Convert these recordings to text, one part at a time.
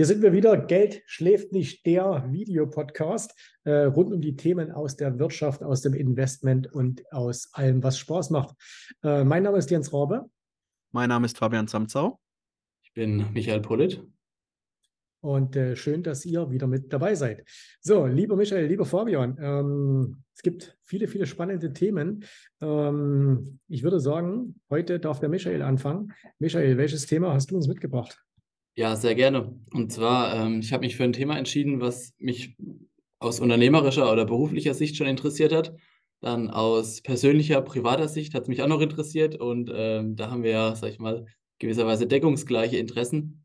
Hier sind wir wieder. Geld schläft nicht, der Videopodcast äh, rund um die Themen aus der Wirtschaft, aus dem Investment und aus allem, was Spaß macht. Äh, mein Name ist Jens Rabe. Mein Name ist Fabian Samzau. Ich bin Michael Pollitt. Und äh, schön, dass ihr wieder mit dabei seid. So, lieber Michael, lieber Fabian, ähm, es gibt viele, viele spannende Themen. Ähm, ich würde sagen, heute darf der Michael anfangen. Michael, welches Thema hast du uns mitgebracht? Ja, sehr gerne. Und zwar, ähm, ich habe mich für ein Thema entschieden, was mich aus unternehmerischer oder beruflicher Sicht schon interessiert hat. Dann aus persönlicher, privater Sicht hat es mich auch noch interessiert. Und ähm, da haben wir ja, sag ich mal, gewisserweise deckungsgleiche Interessen.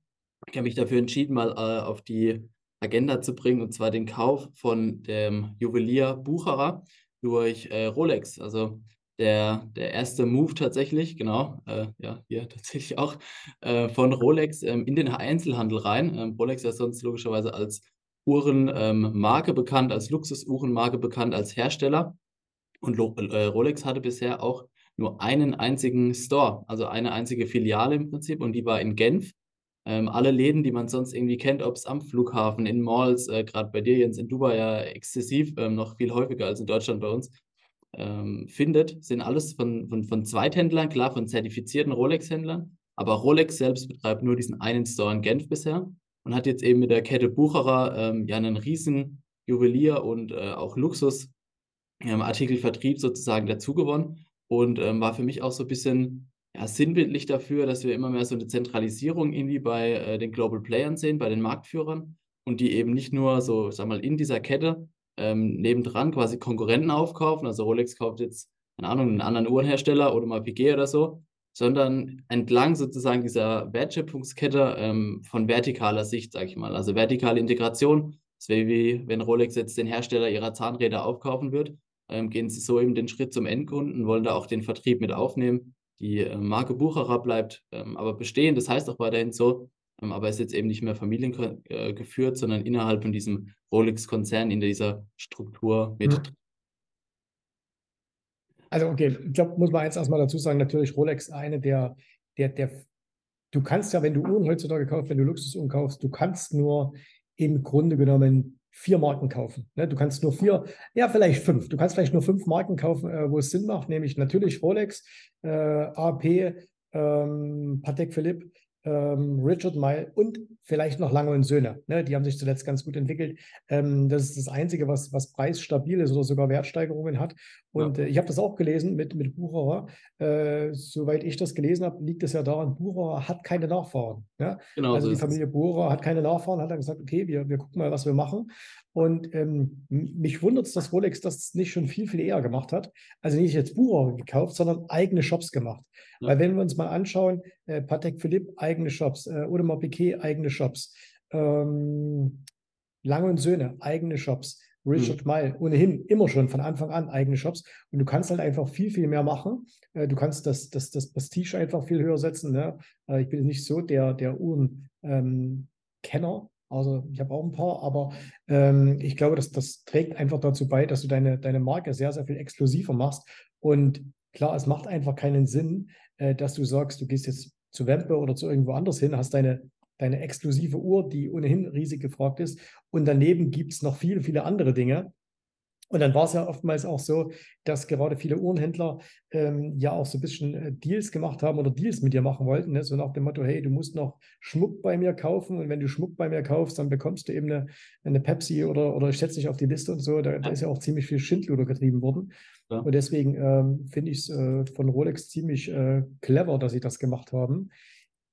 Ich habe mich dafür entschieden, mal äh, auf die Agenda zu bringen, und zwar den Kauf von dem Juwelier Bucherer durch äh, Rolex. Also der, der erste Move tatsächlich, genau, äh, ja, hier tatsächlich auch äh, von Rolex ähm, in den Einzelhandel rein. Ähm, Rolex ist sonst logischerweise als Uhrenmarke ähm, bekannt, als Luxusuhrenmarke bekannt, als Hersteller. Und Lo äh, Rolex hatte bisher auch nur einen einzigen Store, also eine einzige Filiale im Prinzip, und die war in Genf. Ähm, alle Läden, die man sonst irgendwie kennt, ob es am Flughafen, in Malls, äh, gerade bei dir Jens in Dubai ja exzessiv, ähm, noch viel häufiger als in Deutschland bei uns, ähm, findet, sind alles von, von, von Zweithändlern, klar, von zertifizierten Rolex-Händlern. Aber Rolex selbst betreibt nur diesen einen Store in Genf bisher und hat jetzt eben mit der Kette Bucherer ähm, ja einen riesen Juwelier und äh, auch Luxus ähm, Artikelvertrieb sozusagen dazugewonnen und ähm, war für mich auch so ein bisschen ja, sinnbildlich dafür, dass wir immer mehr so eine Zentralisierung irgendwie bei äh, den Global Playern sehen, bei den Marktführern und die eben nicht nur so, sag mal, in dieser Kette ähm, nebendran quasi Konkurrenten aufkaufen. Also Rolex kauft jetzt, keine Ahnung, einen anderen Uhrenhersteller oder mal Piquet oder so, sondern entlang sozusagen dieser Wertschöpfungskette ähm, von vertikaler Sicht, sage ich mal. Also vertikale Integration. Das wäre wie, wenn Rolex jetzt den Hersteller ihrer Zahnräder aufkaufen wird, ähm, gehen sie so eben den Schritt zum Endkunden, wollen da auch den Vertrieb mit aufnehmen. Die äh, Marke Bucherer bleibt ähm, aber bestehen. Das heißt auch weiterhin so, aber ist jetzt eben nicht mehr familiengeführt, äh, sondern innerhalb von diesem Rolex-Konzern in dieser Struktur mit. Mhm. Also okay, ich glaube, muss man jetzt erstmal dazu sagen, natürlich Rolex eine der, der, der, du kannst ja, wenn du Uhren heutzutage kaufst, wenn du Luxusuhren kaufst, du kannst nur im Grunde genommen vier Marken kaufen. Ne? Du kannst nur vier, ja, vielleicht fünf. Du kannst vielleicht nur fünf Marken kaufen, äh, wo es Sinn macht, nämlich natürlich Rolex, äh, AP, ähm, Patek Philippe, ähm, Richard Mile und vielleicht noch Lange und Söhne. Ne? Die haben sich zuletzt ganz gut entwickelt. Ähm, das ist das Einzige, was, was preisstabil ist oder sogar Wertsteigerungen hat. Und ja. äh, ich habe das auch gelesen mit, mit Bucherer. Äh, soweit ich das gelesen habe, liegt es ja daran, Bucherer hat keine Nachfahren. Ja? Genau, also so die Familie Bucherer hat keine Nachfahren, hat dann gesagt, okay, wir, wir gucken mal, was wir machen. Und ähm, mich wundert es, dass Rolex das nicht schon viel, viel eher gemacht hat. Also nicht jetzt Bucherer gekauft, sondern eigene Shops gemacht. Ja. Weil wenn wir uns mal anschauen, äh, Patek Philippe, eigene Shops, äh, Audemars Piquet, eigene Shops, ähm, Lange und Söhne, eigene Shops, Richard mhm. Mille, ohnehin immer schon von Anfang an eigene Shops. Und du kannst halt einfach viel, viel mehr machen. Äh, du kannst das, das, das Prestige einfach viel höher setzen. Ne? Äh, ich bin nicht so der, der Uhrenkenner. Ähm, also ich habe auch ein paar, aber ähm, ich glaube, dass das trägt einfach dazu bei, dass du deine, deine Marke sehr, sehr viel exklusiver machst. Und klar, es macht einfach keinen Sinn, äh, dass du sagst, du gehst jetzt zu Wempe oder zu irgendwo anders hin, hast deine, deine exklusive Uhr, die ohnehin riesig gefragt ist. Und daneben gibt es noch viele, viele andere Dinge, und dann war es ja oftmals auch so, dass gerade viele Uhrenhändler ähm, ja auch so ein bisschen äh, Deals gemacht haben oder Deals mit dir machen wollten. Ne? So nach dem Motto, hey, du musst noch Schmuck bei mir kaufen und wenn du Schmuck bei mir kaufst, dann bekommst du eben eine, eine Pepsi oder, oder ich setze dich auf die Liste und so. Da, da ist ja auch ziemlich viel Schindluder getrieben worden. Ja. Und deswegen ähm, finde ich es äh, von Rolex ziemlich äh, clever, dass sie das gemacht haben.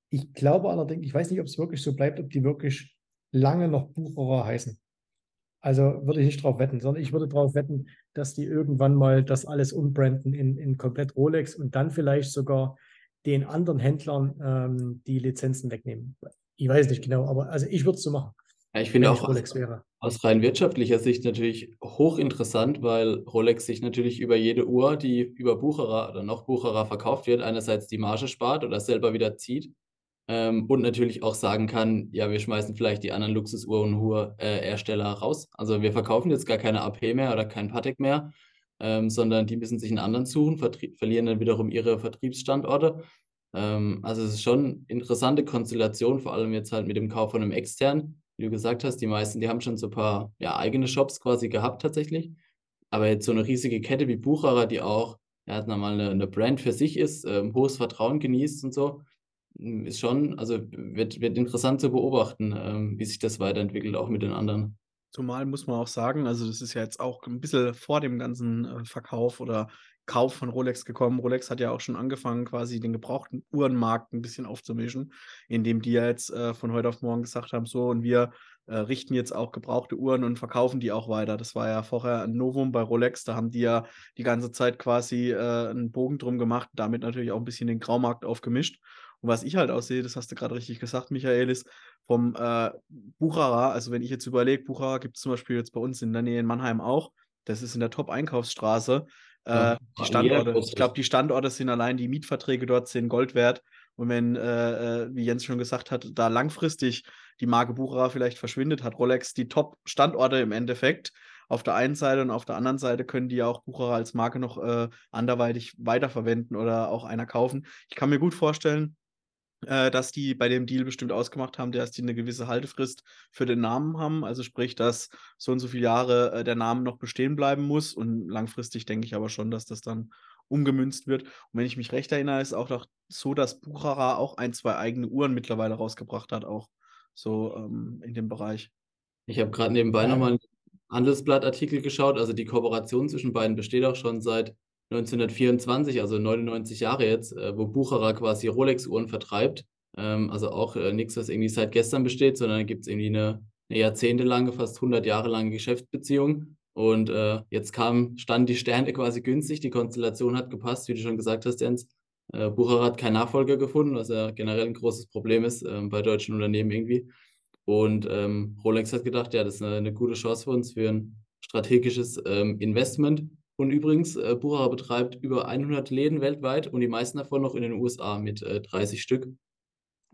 Ich glaube allerdings, ich weiß nicht, ob es wirklich so bleibt, ob die wirklich lange noch Bucherer heißen. Also würde ich nicht drauf wetten, sondern ich würde darauf wetten, dass die irgendwann mal das alles umbranden in, in komplett Rolex und dann vielleicht sogar den anderen Händlern ähm, die Lizenzen wegnehmen. Ich weiß nicht genau, aber also ich würde es so machen. Ja, ich finde auch Rolex aus, wäre. aus rein wirtschaftlicher Sicht natürlich hochinteressant, weil Rolex sich natürlich über jede Uhr, die über Bucherer oder noch Bucherer verkauft wird, einerseits die Marge spart oder selber wieder zieht ähm, und natürlich auch sagen kann, ja, wir schmeißen vielleicht die anderen Luxusuhrenhersteller äh, raus. Also wir verkaufen jetzt gar keine AP mehr oder kein Patek mehr, ähm, sondern die müssen sich einen anderen suchen, verlieren dann wiederum ihre Vertriebsstandorte. Ähm, also es ist schon eine interessante Konstellation, vor allem jetzt halt mit dem Kauf von einem externen. Wie du gesagt hast, die meisten, die haben schon so ein paar ja, eigene Shops quasi gehabt tatsächlich. Aber jetzt so eine riesige Kette wie Bucherer, die auch ja, nochmal eine, eine Brand für sich ist, ähm, hohes Vertrauen genießt und so, ist schon, also wird, wird interessant zu beobachten, ähm, wie sich das weiterentwickelt, auch mit den anderen. Zumal muss man auch sagen, also das ist ja jetzt auch ein bisschen vor dem ganzen äh, Verkauf oder Kauf von Rolex gekommen. Rolex hat ja auch schon angefangen, quasi den gebrauchten Uhrenmarkt ein bisschen aufzumischen, indem die ja jetzt äh, von heute auf morgen gesagt haben, so und wir äh, richten jetzt auch gebrauchte Uhren und verkaufen die auch weiter. Das war ja vorher ein Novum bei Rolex, da haben die ja die ganze Zeit quasi äh, einen Bogen drum gemacht, damit natürlich auch ein bisschen den Graumarkt aufgemischt. Und was ich halt aussehe, das hast du gerade richtig gesagt, Michael, ist vom äh, Bucherer, also wenn ich jetzt überlege, Bucherer gibt es zum Beispiel jetzt bei uns in der Nähe in Mannheim auch, das ist in der Top-Einkaufsstraße. Ja, Äh, die Standorte, ich glaube, die Standorte sind allein, die Mietverträge dort sind Gold wert. Und wenn, äh, äh, wie Jens schon gesagt hat, da langfristig die Marke Bucherer vielleicht verschwindet, hat Rolex die Top-Standorte im Endeffekt auf der einen Seite und auf der anderen Seite können die ja auch Bucherer als Marke noch äh, anderweitig weiterverwenden oder auch einer kaufen. Ich kann mir gut vorstellen, äh, dass die bei dem Deal bestimmt ausgemacht haben, dass die eine gewisse Haltefrist für den Namen haben. Also sprich, dass so und so viele Jahre äh, der Name noch bestehen bleiben muss. Und langfristig denke ich aber schon, dass das dann umgemünzt wird. Und wenn ich mich recht erinnere, ist auch noch so, dass Buchara auch ein, zwei eigene Uhren mittlerweile rausgebracht hat, auch so ähm, in dem Bereich. Ich habe gerade nebenbei Ja. nochmal einen Handelsblattartikel geschaut. Also die Kooperation zwischen beiden besteht auch schon seit 1924, also 99 Jahre jetzt, äh, wo Bucherer quasi Rolex-Uhren vertreibt. Ähm, also auch äh, nichts, was irgendwie seit gestern besteht, sondern da gibt es irgendwie eine, eine jahrzehntelange, fast 100 Jahre lange Geschäftsbeziehung. Und äh, jetzt kam, standen die Sterne quasi günstig, die Konstellation hat gepasst, wie du schon gesagt hast, Jens. Äh, Bucherer hat keinen Nachfolger gefunden, was ja generell ein großes Problem ist äh, bei deutschen Unternehmen irgendwie. Und ähm, Rolex hat gedacht, ja, das ist eine, eine gute Chance für uns für ein strategisches ähm, Investment. Und übrigens, äh, Bucherer betreibt über 100 Läden weltweit und die meisten davon noch in den USA mit äh, 30 Stück.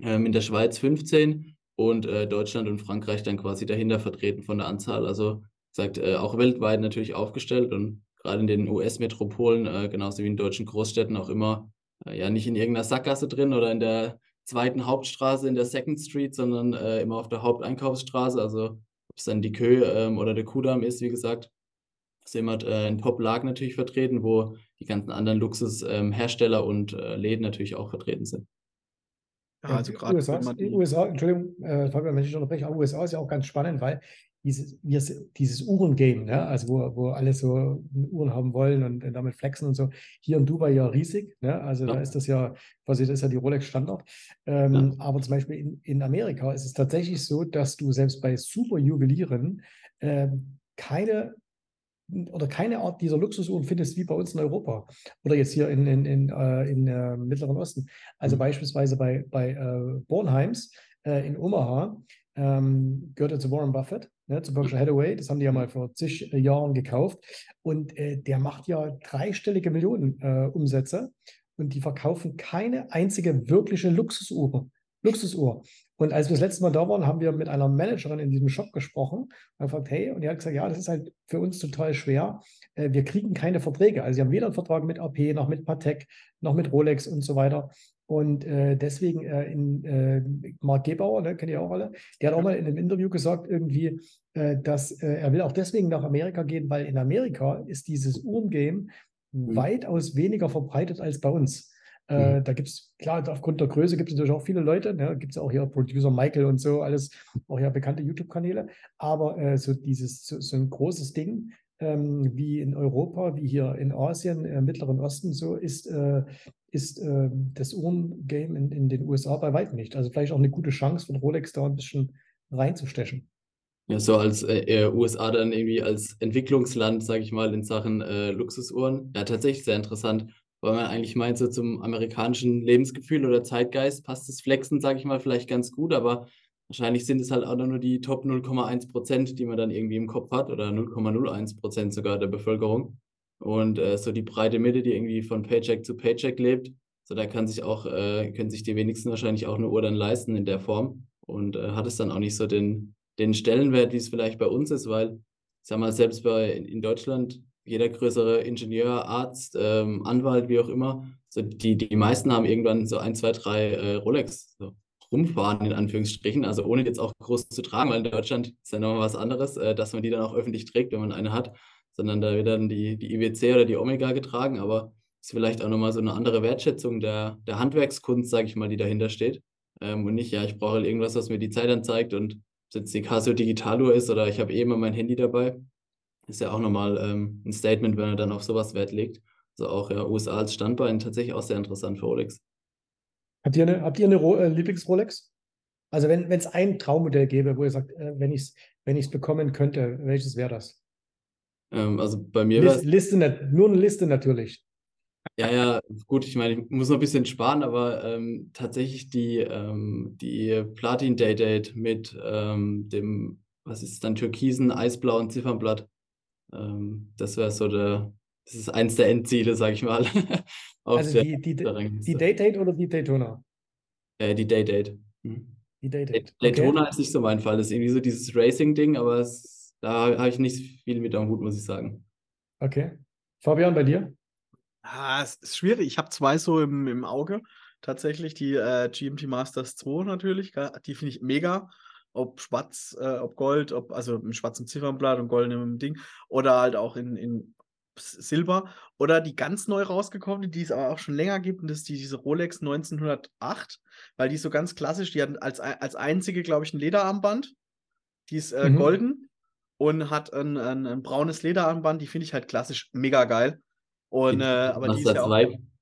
Ähm, in der Schweiz 15 und äh, Deutschland und Frankreich dann quasi dahinter vertreten von der Anzahl. Also sagt äh, auch weltweit natürlich aufgestellt und gerade in den US-Metropolen, äh, genauso wie in deutschen Großstädten auch immer, äh, ja nicht in irgendeiner Sackgasse drin oder in der zweiten Hauptstraße in der Second Street, sondern immer auf der Haupteinkaufsstraße. Also ob es dann die Kö ähm, oder der Kudamm ist, wie gesagt, ist immer äh, in Top-Lag natürlich vertreten, wo die ganzen anderen Luxushersteller und äh, Läden natürlich auch vertreten sind. Ja, Ja, also gerade USA, USA, Entschuldigung, äh, Fabian, wenn ich unterbreche, aber USA ist ja auch ganz spannend, weil dieses, wir, dieses Uhrengame, ne, also wo, wo alle so Uhren haben wollen und, und damit flexen und so, hier in Dubai ja riesig, ne, also Ja. da ist das ja, quasi, das ist ja die Rolex Standard. Ähm, Aber zum Beispiel in, in Amerika ist es tatsächlich so, dass du selbst bei Superjuwelieren ähm, keine oder keine Art dieser Luxusuhren findest wie bei uns in Europa oder jetzt hier in, in, in, äh, in äh, Mittleren Osten. Also Mhm. beispielsweise bei, bei äh, Bornheims äh, in Omaha ähm, gehört er zu Warren Buffett, ne, zu Berkshire Hathaway. Das haben die ja mal vor zig äh, Jahren gekauft. Und äh, der macht ja dreistellige Millionen Umsätze und die verkaufen keine einzige wirkliche Luxusuhr. Luxusuhr. Und als wir das letzte Mal da waren, haben wir mit einer Managerin in diesem Shop gesprochen und gefragt, hey, und die hat gesagt, ja, das ist halt für uns total schwer. Äh, wir kriegen keine Verträge. Also sie haben weder einen Vertrag mit AP, noch mit Patek, noch mit Rolex und so weiter. Und äh, deswegen äh, in äh, Mark Gebauer, ne, kennt ihr auch alle, der hat auch mal in einem Interview gesagt, irgendwie, äh, dass äh, er will auch deswegen nach Amerika gehen, weil in Amerika ist dieses Uhrengame weitaus weniger verbreitet als bei uns. Äh, Mhm. da gibt es, klar, aufgrund der Größe gibt es natürlich auch viele Leute. Ne? Gibt es auch hier Producer Michael und so, alles, auch ja bekannte YouTube-Kanäle. Aber äh, so dieses, so, so ein großes Ding ähm, wie in Europa, wie hier in Asien, äh, Mittleren Osten, so ist, äh, ist das Uhrengame in, in den USA bei weitem nicht. Also vielleicht auch eine gute Chance von Rolex da ein bisschen reinzustechen. Ja, so als äh, USA dann irgendwie als Entwicklungsland, sage ich mal, in Sachen äh, Luxusuhren. Ja, tatsächlich sehr interessant, weil man eigentlich meint, so zum amerikanischen Lebensgefühl oder Zeitgeist passt das Flexen, sage ich mal, vielleicht ganz gut, aber wahrscheinlich sind es halt auch nur die Top 0,1 Prozent, die man dann irgendwie im Kopf hat oder 0,01 Prozent sogar der Bevölkerung. Und äh, so die breite Mitte, die irgendwie von Paycheck zu Paycheck lebt, so da kann sich auch, äh, können sich die wenigsten wahrscheinlich auch eine Uhr dann leisten in der Form und äh, hat es dann auch nicht so den den Stellenwert, wie es vielleicht bei uns ist, weil, ich sag mal, selbst bei in Deutschland jeder größere Ingenieur, Arzt, ähm, Anwalt, wie auch immer, so die, die meisten haben irgendwann so ein, zwei, drei äh, Rolex so rumfahren, in Anführungsstrichen. Also ohne jetzt auch groß zu tragen, weil in Deutschland ist ja nochmal was anderes, äh, dass man die dann auch öffentlich trägt, wenn man eine hat, sondern da wird dann die, die IWC oder die Omega getragen, aber ist vielleicht auch nochmal so eine andere Wertschätzung der, der Handwerkskunst, sage ich mal, die dahinter steht. Ähm, und nicht, ja, ich brauche halt irgendwas, was mir die Zeit anzeigt und ob es jetzt die Casio Digitaluhr ist oder ich habe eh immer mein Handy dabei. Ist ja auch nochmal ähm, ein Statement, wenn er dann auf sowas Wert legt. Also auch ja, USA als Standbein tatsächlich auch sehr interessant für Rolex. Habt ihr eine, habt ihr eine äh, Lieblings-Rolex? Also wenn es ein Traummodell gäbe, wo ihr sagt, äh, wenn ich es wenn ich's bekommen könnte, welches wäre das? Ähm, also bei mir Liste, Liste, nur eine Liste natürlich. Ja, ja, gut, ich meine, ich muss noch ein bisschen sparen, aber ähm, tatsächlich die, ähm, die Platin Day Date mit ähm, dem, was ist es dann, türkisen, eisblauen Ziffernblatt. Ähm, das wäre so der, das ist eins der Endziele, sag ich mal. also die, die, die Day Date oder die Daytona? Äh, die Day Date. Hm. Die Day Date. Daytona okay. ist nicht so mein Fall, das ist irgendwie so dieses Racing-Ding, aber es, da habe ich nicht viel mit am Hut, muss ich sagen. Okay. Fabian, bei dir? Ah, es ist schwierig. Ich habe zwei so im, im Auge. Tatsächlich die äh, GMT Masters 2 natürlich. Die finde ich mega. Ob schwarz, äh, ob Gold, ob, also im schwarzen Ziffernblatt und goldenem Ding. Oder halt auch in, in Silber. Oder die ganz neu rausgekommene, die es aber auch schon länger gibt. Und das ist die, diese Rolex 1908. Weil die ist so ganz klassisch. Die hat als, als einzige, glaube ich, ein Lederarmband. Die ist äh, mhm. golden und hat ein, ein, ein braunes Lederarmband. Die finde ich halt klassisch mega geil. Und, äh, aber die ist ja auch,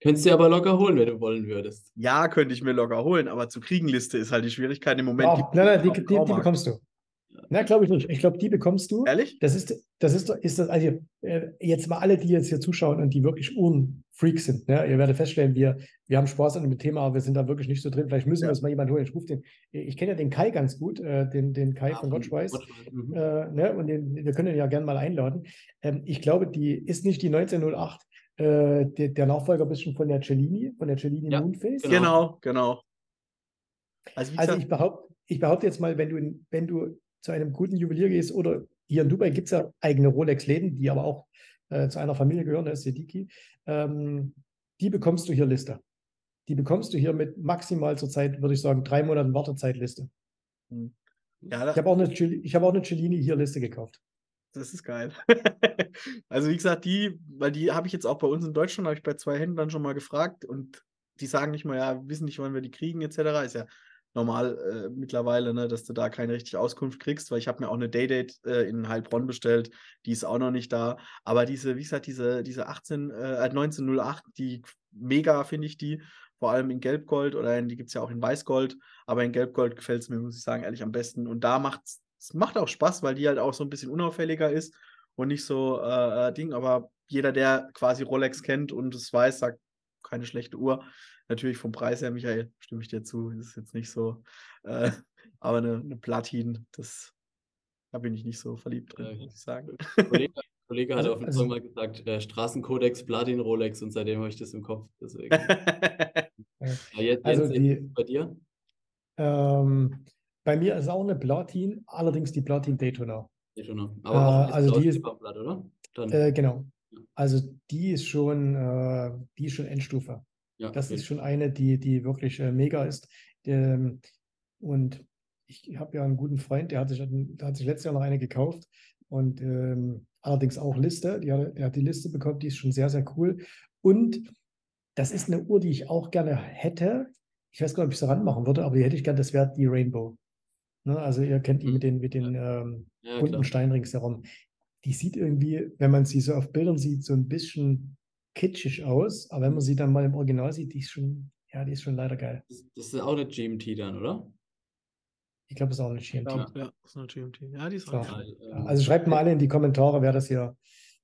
Könntest du aber locker holen, wenn du wollen würdest. Ja, könnte ich mir locker holen, aber zu Kriegenliste ist halt die Schwierigkeit im Moment. Oh, nein, nein, die, die, die, bekommst du. Na, glaube ich nicht. Ich glaube, die bekommst du. Ehrlich? Das ist, das ist, ist das, also äh, jetzt mal alle, die jetzt hier zuschauen und die wirklich Uhrenfreaks sind. Ne? Ihr werdet feststellen, wir, wir haben Spaß an dem Thema, aber wir sind da wirklich nicht so drin. Vielleicht müssen ja. wir uns mal jemanden holen. Ich rufe den, ich kenne ja den Kai ganz gut, äh, den, den Kai ah, von Gottschweiß. Mhm. Äh, ne? Und den, wir können ihn ja gerne mal einladen. Ähm, ich glaube, die ist nicht die 1908 äh, der, der, Nachfolger ein bisschen von der Cellini, von der Cellini ja, Moonface. Genau, genau. Also, also ich, behaupte, ich behaupte jetzt mal, wenn du, in, wenn du zu einem guten Juwelier gehst oder hier in Dubai gibt es ja eigene Rolex-Läden, die aber auch äh, zu einer Familie gehören, das ist Sediki, ähm, die bekommst du hier Liste. Die bekommst du hier mit maximal zurzeit, würde ich sagen, drei Monaten Wartezeitliste. Hm. Ja, ich habe auch, eine, hab auch eine Cellini hier Liste gekauft. Das ist geil. also wie gesagt, die, weil die habe ich jetzt auch bei uns in Deutschland, habe ich bei zwei Händlern schon mal gefragt und die sagen nicht mal, ja, wissen nicht, wann wir die kriegen, etc. Ist ja normal äh, mittlerweile, ne, dass du da keine richtige Auskunft kriegst, weil ich habe mir auch eine Daydate äh, in Heilbronn bestellt, die ist auch noch nicht da. Aber diese, wie gesagt, diese, diese 18, äh, 1908, die mega finde ich die, vor allem in Gelbgold oder in, die gibt es ja auch in Weißgold, aber in Gelbgold gefällt es mir, muss ich sagen, ehrlich am besten. Und da macht es es macht auch Spaß, weil die halt auch so ein bisschen unauffälliger ist und nicht so äh, äh, Ding. Aber jeder, der quasi Rolex kennt und es weiß, sagt, keine schlechte Uhr. Natürlich vom Preis her, Michael, stimme ich dir zu. ist jetzt nicht so. Äh, aber eine, eine, Platin, das da bin ich nicht so verliebt drin, ja, muss ich sagen. Kollege, Kollege hat also, auf dem also, mal gesagt, äh, Straßenkodex, Platin, Rolex und seitdem habe ich das im Kopf. Deswegen. ja, jetzt, also jetzt, die, bei dir? Ähm, bei mir ist auch eine Platin, allerdings die Platin Daytona. Daytona. Aber äh, also die ist, Blatt, oder? Äh, genau. Also die ist schon, äh, die ist schon Endstufe. Ja, das okay. ist schon eine, die, die wirklich äh, mega ist. Ähm, und ich habe ja einen guten Freund, der hat sich, der hat sich letztes Jahr noch eine gekauft und ähm, allerdings auch Liste. Die hat, der hat die Liste bekommen, die ist schon sehr, sehr cool. Und das ist eine Uhr, die ich auch gerne hätte. Ich weiß gar nicht, ob ich sie ranmachen würde, aber die hätte ich gerne, das wäre die Rainbow. Ne? Also ihr kennt die mhm. mit den, mit den ähm, ja, bunten Steinen ringsherum. Die sieht irgendwie, wenn man sie so auf Bildern sieht, so ein bisschen kitschig aus, aber wenn man sie dann mal im Original sieht, die ist schon, ja, die ist schon leider geil. Das, das ist auch eine GMT dann, oder? Ich glaube, es ist auch eine GMT. Ja, ja, das ist eine GMT. Ja, die ist auch geil. Also schreibt mal alle in die Kommentare, wer das hier,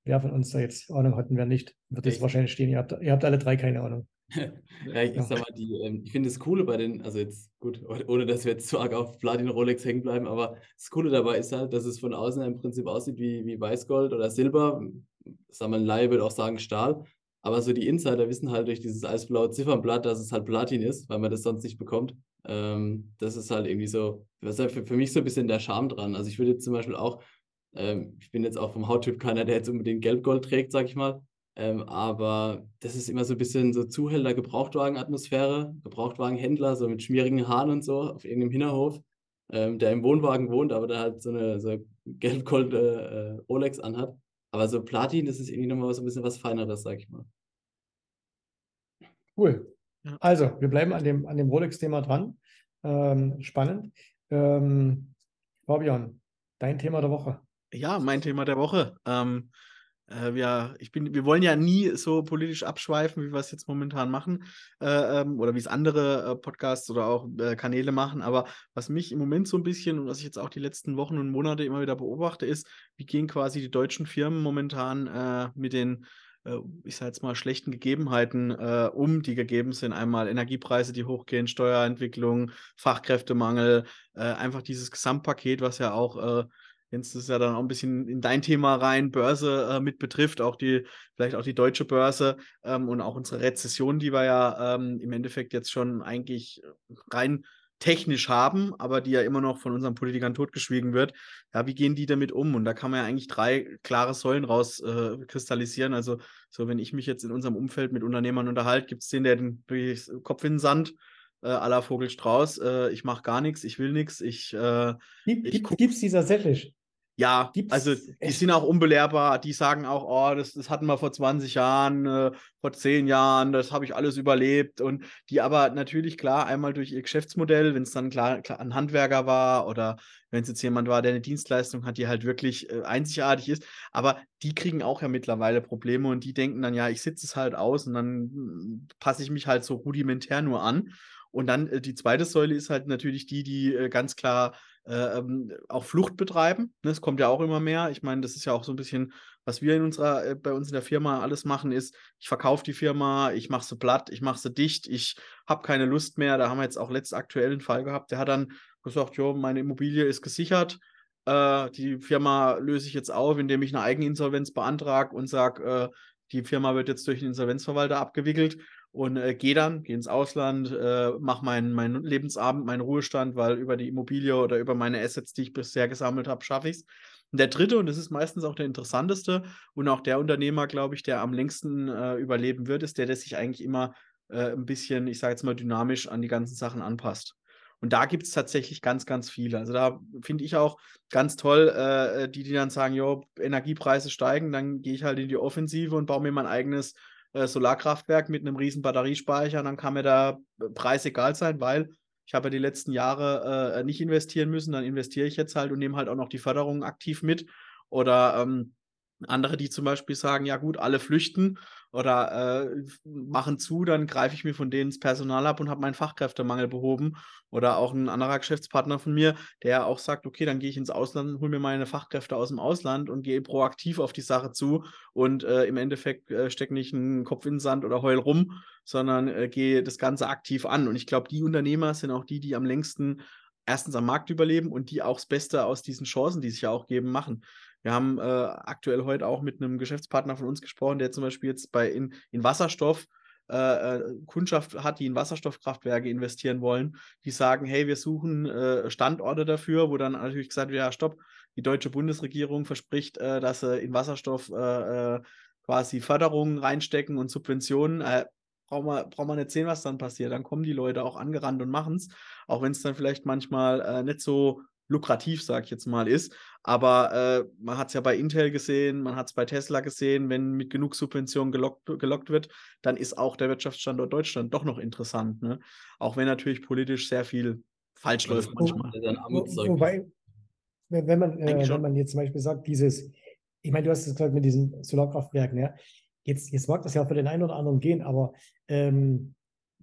wer von uns da jetzt Ahnung hat und wer nicht. Wird es wahrscheinlich stehen. Ihr habt, ihr habt alle drei keine Ahnung. Ja, ich, sag mal, die, ähm, ich finde das Coole bei den, also jetzt gut, ohne dass wir jetzt zu arg auf Platin Rolex hängen bleiben, aber das Coole dabei ist halt, dass es von außen im Prinzip aussieht wie, wie Weißgold oder Silber. Sagen wir, Laie würde auch sagen Stahl. Aber so die Insider wissen halt durch dieses eisblaue Ziffernblatt, dass es halt Platin ist, weil man das sonst nicht bekommt. Ähm, das ist halt irgendwie so, das ist halt für, für mich so ein bisschen der Charme dran. Also ich würde jetzt zum Beispiel auch Ähm, ich bin jetzt auch vom Hauttyp keiner, der jetzt unbedingt Gelb-Gold trägt, sag ich mal. Ähm, aber das ist immer so ein bisschen so Zuhälter Gebrauchtwagen-Atmosphäre, Gebrauchtwagenhändler, so mit schmierigen Haaren und so auf irgendeinem Hinterhof, ähm, der im Wohnwagen wohnt, aber der halt so eine so gelb-gold äh, Rolex anhat. Aber so Platin, das ist irgendwie nochmal so ein bisschen was Feineres, sag ich mal. Cool. Also, wir bleiben an dem, an dem Rolex-Thema dran. Ähm, spannend. Ähm, Fabian, dein Thema der Woche. Ja, mein Thema der Woche. Ähm, äh, ja, ich bin, wir wollen ja nie so politisch abschweifen, wie wir es jetzt momentan machen, äh, ähm, oder wie es andere äh, Podcasts oder auch äh, Kanäle machen. Aber was mich im Moment so ein bisschen und was ich jetzt auch die letzten Wochen und Monate immer wieder beobachte, ist, wie gehen quasi die deutschen Firmen momentan äh, mit den äh, ich sage jetzt mal, schlechten Gegebenheiten äh, um, die gegeben sind. Einmal Energiepreise, die hochgehen, Steuerentwicklung, Fachkräftemangel, äh, einfach dieses Gesamtpaket, was ja auch äh, Jens, das ist ja dann auch ein bisschen in dein Thema rein, Börse äh, mit betrifft, auch die, vielleicht auch die deutsche Börse ähm, und auch unsere Rezession, die wir ja ähm, im Endeffekt jetzt schon eigentlich rein technisch haben, aber die ja immer noch von unseren Politikern totgeschwiegen wird. Ja, wie gehen die damit um? Und da kann man ja eigentlich drei klare Säulen rauskristallisieren. Äh, also, so wenn ich mich jetzt in unserem Umfeld mit Unternehmern unterhalte, gibt es den, der den Kopf in den Sand äh, la Vogelstrauß. Äh, ich mache gar nichts, ich will nichts. Ich, äh, Gibt es die tatsächlich? Ja, Gibt's also die echt? sind auch unbelehrbar. Die sagen auch, oh, das, das hatten wir vor 20 Jahren, äh, vor 10 Jahren, das habe ich alles überlebt. Und die aber natürlich klar einmal durch ihr Geschäftsmodell, wenn es dann klar, klar, ein Handwerker war oder wenn es jetzt jemand war, der eine Dienstleistung hat, die halt wirklich äh, einzigartig ist. Aber die kriegen auch ja mittlerweile Probleme und die denken dann, ja, ich sitze es halt aus und dann hm, passe ich mich halt so rudimentär nur an. Und dann äh, die zweite Säule ist halt natürlich die, die äh, ganz klar äh, ähm, auch Flucht betreiben. Ne? Es kommt ja auch immer mehr. Ich meine, das ist ja auch so ein bisschen, was wir in unserer, äh, bei uns in der Firma alles machen, ist, ich verkaufe die Firma, ich mache sie platt, ich mache sie dicht, ich habe keine Lust mehr. Da haben wir jetzt auch letzt aktuellen Fall gehabt, der hat dann gesagt, jo, meine Immobilie ist gesichert. Äh, die Firma löse ich jetzt auf, indem ich eine Eigeninsolvenz beantrage und sage, äh, die Firma wird jetzt durch den Insolvenzverwalter abgewickelt und äh, gehe dann, gehe ins Ausland, äh, mache meinen mein Lebensabend, meinen Ruhestand, weil über die Immobilie oder über meine Assets, die ich bisher gesammelt habe, schaffe ich es. Und der dritte, und das ist meistens auch der interessanteste und auch der Unternehmer, glaube ich, der am längsten äh, überleben wird, ist der, der sich eigentlich immer äh, ein bisschen, ich sage jetzt mal, dynamisch an die ganzen Sachen anpasst. Und da gibt es tatsächlich ganz, ganz viele. Also da finde ich auch ganz toll, äh, die, die dann sagen, jo, Energiepreise steigen, dann gehe ich halt in die Offensive und baue mir mein eigenes äh, Solarkraftwerk mit einem riesen Batteriespeicher, dann kann mir der Preis egal sein, weil ich habe ja die letzten Jahre äh, nicht investieren müssen, dann investiere ich jetzt halt und nehme halt auch noch die Förderung aktiv mit. Oder ähm, andere, die zum Beispiel sagen, ja gut, alle flüchten oder äh, machen zu, dann greife ich mir von denen das Personal ab und habe meinen Fachkräftemangel behoben. Oder auch ein anderer Geschäftspartner von mir, der auch sagt, okay, dann gehe ich ins Ausland hole mir meine Fachkräfte aus dem Ausland und gehe proaktiv auf die Sache zu und äh, im Endeffekt äh, stecke nicht einen Kopf in den Sand oder heul rum, sondern äh, gehe das Ganze aktiv an. Und ich glaube, die Unternehmer sind auch die, die am längsten erstens am Markt überleben und die auch das Beste aus diesen Chancen, die sich ja auch geben, machen. Wir haben äh, aktuell heute auch mit einem Geschäftspartner von uns gesprochen, der zum Beispiel jetzt bei in, in Wasserstoff äh, äh, Kundschaft hat, die in Wasserstoffkraftwerke investieren wollen, die sagen, hey, wir suchen äh, Standorte dafür, wo dann natürlich gesagt wird, ja, stopp, die deutsche Bundesregierung verspricht, äh, dass sie in Wasserstoff äh, quasi Förderungen reinstecken und Subventionen. Äh, braucht man, braucht man nicht sehen, was dann passiert. Dann kommen die Leute auch angerannt und machen es, auch wenn es dann vielleicht manchmal äh, nicht so lukrativ, sag ich jetzt mal, ist. Aber äh, man hat es ja bei Intel gesehen, man hat es bei Tesla gesehen, wenn mit genug Subventionen gelockt, gelockt wird, dann ist auch der Wirtschaftsstandort Deutschland doch noch interessant. Ne? Auch wenn natürlich politisch sehr viel falsch läuft wo, manchmal. Wo, wobei, wenn man, äh, wenn man jetzt zum Beispiel sagt, dieses, ich meine, du hast es gesagt mit diesen Solarkraftwerken, ja, jetzt, jetzt mag das ja für den einen oder anderen gehen, aber ähm,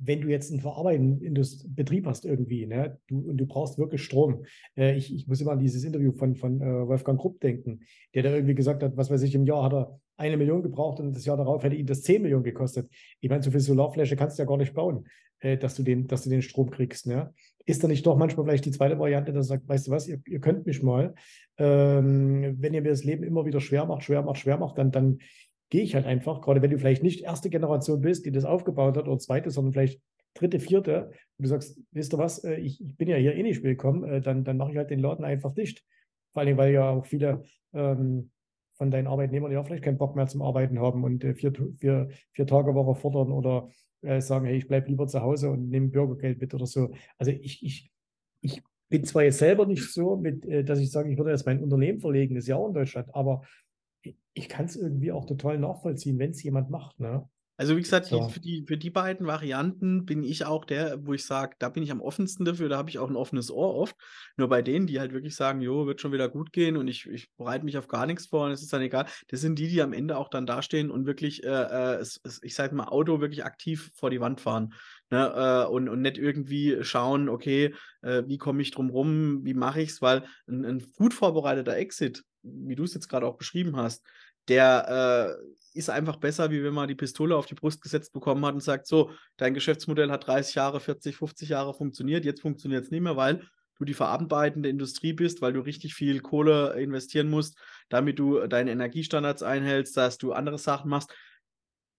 wenn du jetzt einen verarbeitenden Betrieb hast irgendwie, ne, du, und du brauchst wirklich Strom. Äh, ich, ich muss immer an dieses Interview von, von äh, Wolfgang Krupp denken, der da irgendwie gesagt hat, was weiß ich, im Jahr hat er eine Million gebraucht und das Jahr darauf hätte ihm das 10 Millionen gekostet. Ich meine, so viel Solarfläche kannst du ja gar nicht bauen, äh, dass, du den, dass du den Strom kriegst. Ne? Ist da nicht doch manchmal vielleicht die zweite Variante, dass er sagt, weißt du was, ihr, ihr könnt mich mal, ähm, wenn ihr mir das Leben immer wieder schwer macht, schwer macht, schwer macht, dann, dann gehe ich halt einfach, gerade wenn du vielleicht nicht erste Generation bist, die das aufgebaut hat oder zweite, sondern vielleicht dritte, vierte, und du sagst, wisst ihr was, äh, ich, ich bin ja hier eh nicht willkommen, äh, dann, dann mache ich halt den Laden einfach dicht. Vor allem, weil ja auch viele ähm, von deinen Arbeitnehmern ja vielleicht keinen Bock mehr zum Arbeiten haben und äh, vier, vier, vier Tage Woche fordern oder äh, sagen, hey, ich bleibe lieber zu Hause und nehme Bürgergeld mit oder so. Also ich, ich, ich bin zwar jetzt selber nicht so, mit, äh, dass ich sage, ich würde jetzt mein Unternehmen verlegen, das ist ja auch in Deutschland, aber ich, kann es irgendwie auch total nachvollziehen, wenn es jemand macht. Ne? Also wie gesagt, So. für, die, für die beiden Varianten bin ich auch der, wo ich sage, da bin ich am offensten dafür, da habe ich auch ein offenes Ohr oft. Nur bei denen, die halt wirklich sagen, jo, wird schon wieder gut gehen und ich, ich bereite mich auf gar nichts vor und es ist dann egal, das sind die, die am Ende auch dann dastehen und wirklich, äh, äh, es, es, ich sage mal, Auto wirklich aktiv vor die Wand fahren. Ne? Äh, und, und nicht irgendwie schauen, okay, äh, wie komme ich drum rum, wie mache ich es, weil ein, ein gut vorbereiteter Exit, wie du es jetzt gerade auch beschrieben hast, der äh, ist einfach besser, wie wenn man die Pistole auf die Brust gesetzt bekommen hat und sagt, so, dein Geschäftsmodell hat 30 Jahre, 40, 50 Jahre funktioniert, jetzt funktioniert es nicht mehr, weil du die verarbeitende Industrie bist, weil du richtig viel Kohle investieren musst, damit du deine Energiestandards einhältst, dass du andere Sachen machst,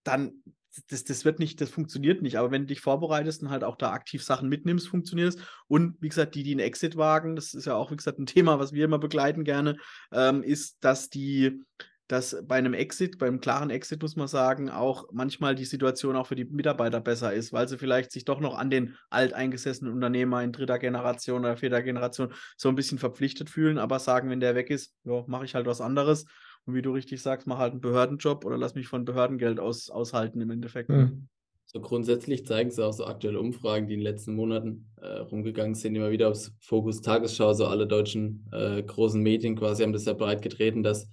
dann das, das wird nicht, das funktioniert nicht. Aber wenn du dich vorbereitest und halt auch da aktiv Sachen mitnimmst, funktioniert es. Und wie gesagt, die, die einen Exit wagen, das ist ja auch, wie gesagt, ein Thema, was wir immer begleiten gerne, ähm, ist, dass die, dass bei einem Exit, beim klaren Exit muss man sagen, auch manchmal die Situation auch für die Mitarbeiter besser ist, weil sie vielleicht sich doch noch an den alteingesessenen Unternehmer in dritter Generation oder vierter Generation so ein bisschen verpflichtet fühlen, aber sagen, wenn der weg ist, mache ich halt was anderes. Und wie du richtig sagst, mach halt einen Behördenjob oder lass mich von Behördengeld aus, aushalten im Endeffekt. ne? Hm. So grundsätzlich zeigen es auch so aktuelle Umfragen, die in den letzten Monaten äh, rumgegangen sind, immer wieder aufs Fokus Tagesschau, so alle deutschen äh, großen Medien quasi haben das ja breit getreten, dass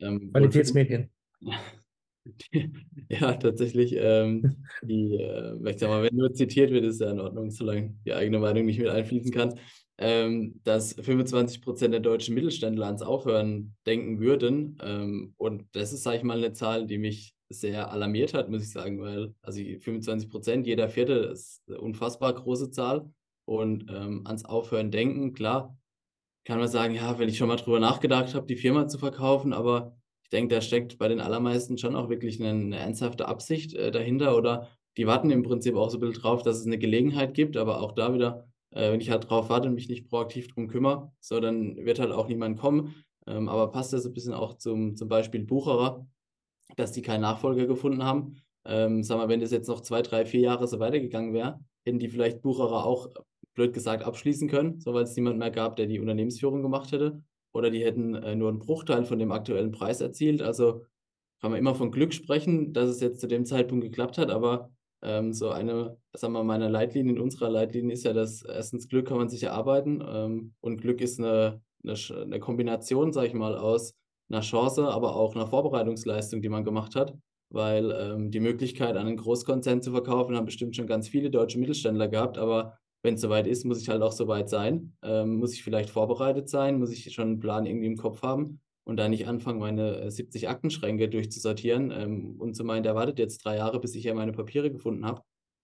ähm, Qualitätsmedien. Ja, tatsächlich. Ähm, die, äh, ich sag mal, wenn nur zitiert wird, ist ja in Ordnung, solange die eigene Meinung nicht mit einfließen kann. Ähm, dass 25 Prozent der deutschen Mittelständler ans Aufhören denken würden. Ähm, und das ist, sage ich mal, eine Zahl, die mich sehr alarmiert hat, muss ich sagen, weil also die 25 Prozent, jeder Vierte, ist eine unfassbar große Zahl. Und ähm, ans Aufhören denken, klar, kann man sagen, ja, wenn ich schon mal drüber nachgedacht habe, die Firma zu verkaufen, aber ich denke, da steckt bei den allermeisten schon auch wirklich eine, eine ernsthafte Absicht äh, dahinter oder die warten im Prinzip auch so ein bisschen drauf, dass es eine Gelegenheit gibt, aber auch da wieder, äh, wenn ich halt drauf warte und mich nicht proaktiv drum kümmere, so dann wird halt auch niemand kommen. Ähm, aber passt das ein bisschen auch zum, zum Beispiel Bucherer, dass die keinen Nachfolger gefunden haben. Ähm, sag mal, wenn das jetzt noch zwei, drei, vier Jahre so weitergegangen wäre, hätten die vielleicht Bucherer auch, blöd gesagt, abschließen können, so weil es niemand mehr gab, der die Unternehmensführung gemacht hätte. Oder die hätten äh, nur einen Bruchteil von dem aktuellen Preis erzielt. Also kann man immer von Glück sprechen, dass es jetzt zu dem Zeitpunkt geklappt hat, aber ähm, so eine, sagen wir mal, meiner Leitlinien, unserer Leitlinien ist ja, dass erstens Glück kann man sich erarbeiten ähm, und Glück ist eine, eine, eine Kombination, sag ich mal, aus einer Chance, aber auch einer Vorbereitungsleistung, die man gemacht hat, weil ähm, die Möglichkeit, an einen Großkonzern zu verkaufen, haben bestimmt schon ganz viele deutsche Mittelständler gehabt, aber wenn es soweit ist, muss ich halt auch soweit sein, ähm, muss ich vielleicht vorbereitet sein, muss ich schon einen Plan irgendwie im Kopf haben und da nicht anfangen, meine äh, 70 Aktenschränke durchzusortieren ähm, und zu meinen, der wartet jetzt drei Jahre, bis ich ja meine Papiere gefunden habe,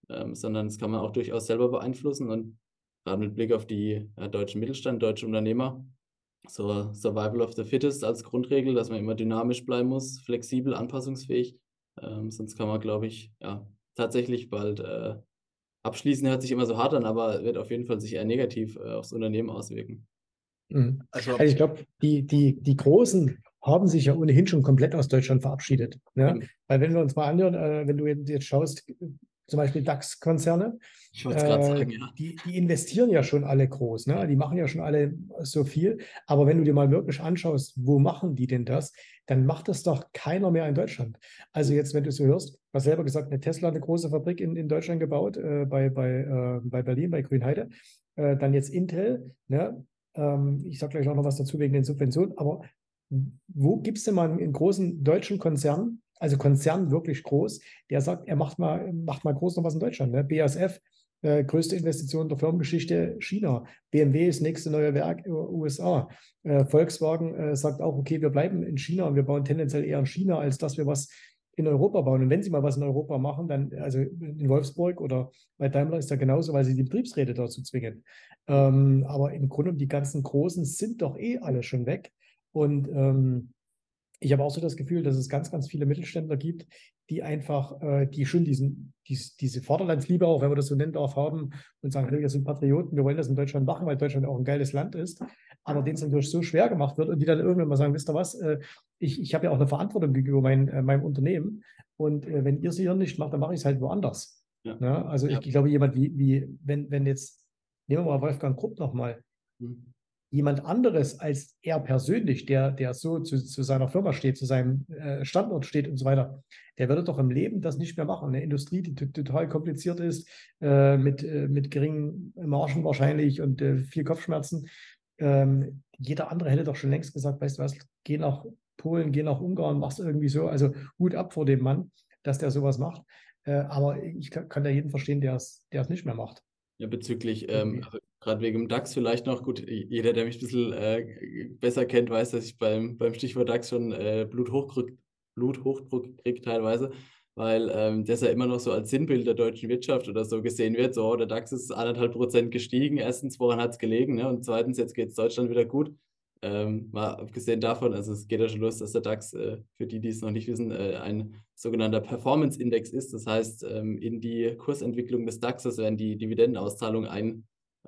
ähm, sondern das kann man auch durchaus selber beeinflussen und gerade mit Blick auf die ja, deutschen Mittelstand, deutsche Unternehmer, so Survival of the Fittest als Grundregel, dass man immer dynamisch bleiben muss, flexibel, anpassungsfähig, ähm, sonst kann man, glaube ich, ja, tatsächlich bald äh, abschließen, hört sich immer so hart an, aber wird auf jeden Fall sich eher negativ äh, aufs Unternehmen auswirken. Mhm. Also, Also ich glaube, die, die, die Großen haben sich ja ohnehin schon komplett aus Deutschland verabschiedet. Ne? Mhm. Weil wenn wir uns mal anhören, äh, wenn du jetzt schaust, zum Beispiel DAX-Konzerne, äh, sagen, ja. die, die investieren ja schon alle groß, ne? Die machen ja schon alle so viel. Aber wenn du dir mal wirklich anschaust, wo machen die denn das, dann macht das doch keiner mehr in Deutschland. Also jetzt, wenn du so hörst, du hast selber gesagt, eine Tesla hat eine große Fabrik in, in Deutschland gebaut, äh, bei, bei, äh, bei Berlin, bei Grünheide. Äh, dann jetzt Intel, ne? Ähm, ich sage gleich auch noch was dazu wegen den Subventionen, aber wo gibt es denn mal einen, großen deutschen Konzern, also Konzern wirklich groß, der sagt, er macht mal, macht mal groß noch was in Deutschland. Ne? BASF, äh, größte Investition der Firmengeschichte China. BMW ist nächste neue Werk äh, USA. Äh, Volkswagen äh, sagt auch, okay, wir bleiben in China und wir bauen tendenziell eher in China, als dass wir was in Europa bauen. Und wenn sie mal was in Europa machen, dann, also in Wolfsburg oder bei Daimler ist da genauso, weil sie die Betriebsräte dazu zwingen. Ähm, aber im Grunde die ganzen Großen sind doch eh alle schon weg. Und ähm, ich habe auch so das Gefühl, dass es ganz, ganz viele Mittelständler gibt, die einfach, äh, die schon diesen, dies, diese Vaterlandsliebe auch, wenn man das so nennen darf, haben und sagen, wir sind Patrioten, wir wollen das in Deutschland machen, weil Deutschland auch ein geiles Land ist. Aber denen es natürlich so schwer gemacht wird und die dann irgendwann mal sagen, wisst ihr was, äh, ich, ich habe ja auch eine Verantwortung gegenüber mein, äh, meinem Unternehmen und äh, wenn ihr es hier nicht macht, dann mache ich es halt woanders. Ja. Ne? Also Ja. ich, ich glaube, jemand wie, wie wenn, wenn jetzt, nehmen wir mal Wolfgang Krupp nochmal, Hm. jemand anderes als er persönlich, der, der so zu, zu seiner Firma steht, zu seinem äh, Standort steht und so weiter, der würde doch im Leben das nicht mehr machen. Eine Industrie, die to- total kompliziert ist, äh, mit, äh, mit geringen Margen wahrscheinlich und viel Kopfschmerzen. Ähm, jeder andere hätte doch schon längst gesagt, weißt du was, geh nach Polen, geh nach Ungarn, mach's irgendwie so. Also Hut ab vor dem Mann, dass der sowas macht. Äh, aber ich kann, kann da jeden verstehen, der es der es nicht mehr macht. Ja, bezüglich, ähm, also gerade wegen DAX vielleicht noch, gut, jeder, der mich ein bisschen äh, besser kennt, weiß, dass ich beim, beim Stichwort DAX schon äh, Bluthochdruck, Bluthochdruck kriege teilweise, weil ähm, das ja immer noch so als Sinnbild der deutschen Wirtschaft oder so gesehen wird. So, der DAX ist anderthalb Prozent gestiegen, erstens, woran hat es gelegen, ne? Und zweitens, jetzt geht es Deutschland wieder gut. Ähm, mal abgesehen davon, also es geht ja schon los, dass der DAX, äh, für die, die es noch nicht wissen, äh, ein sogenannter Performance-Index ist. Das heißt, ähm, in die Kursentwicklung des DAXes werden die Dividendenauszahlungen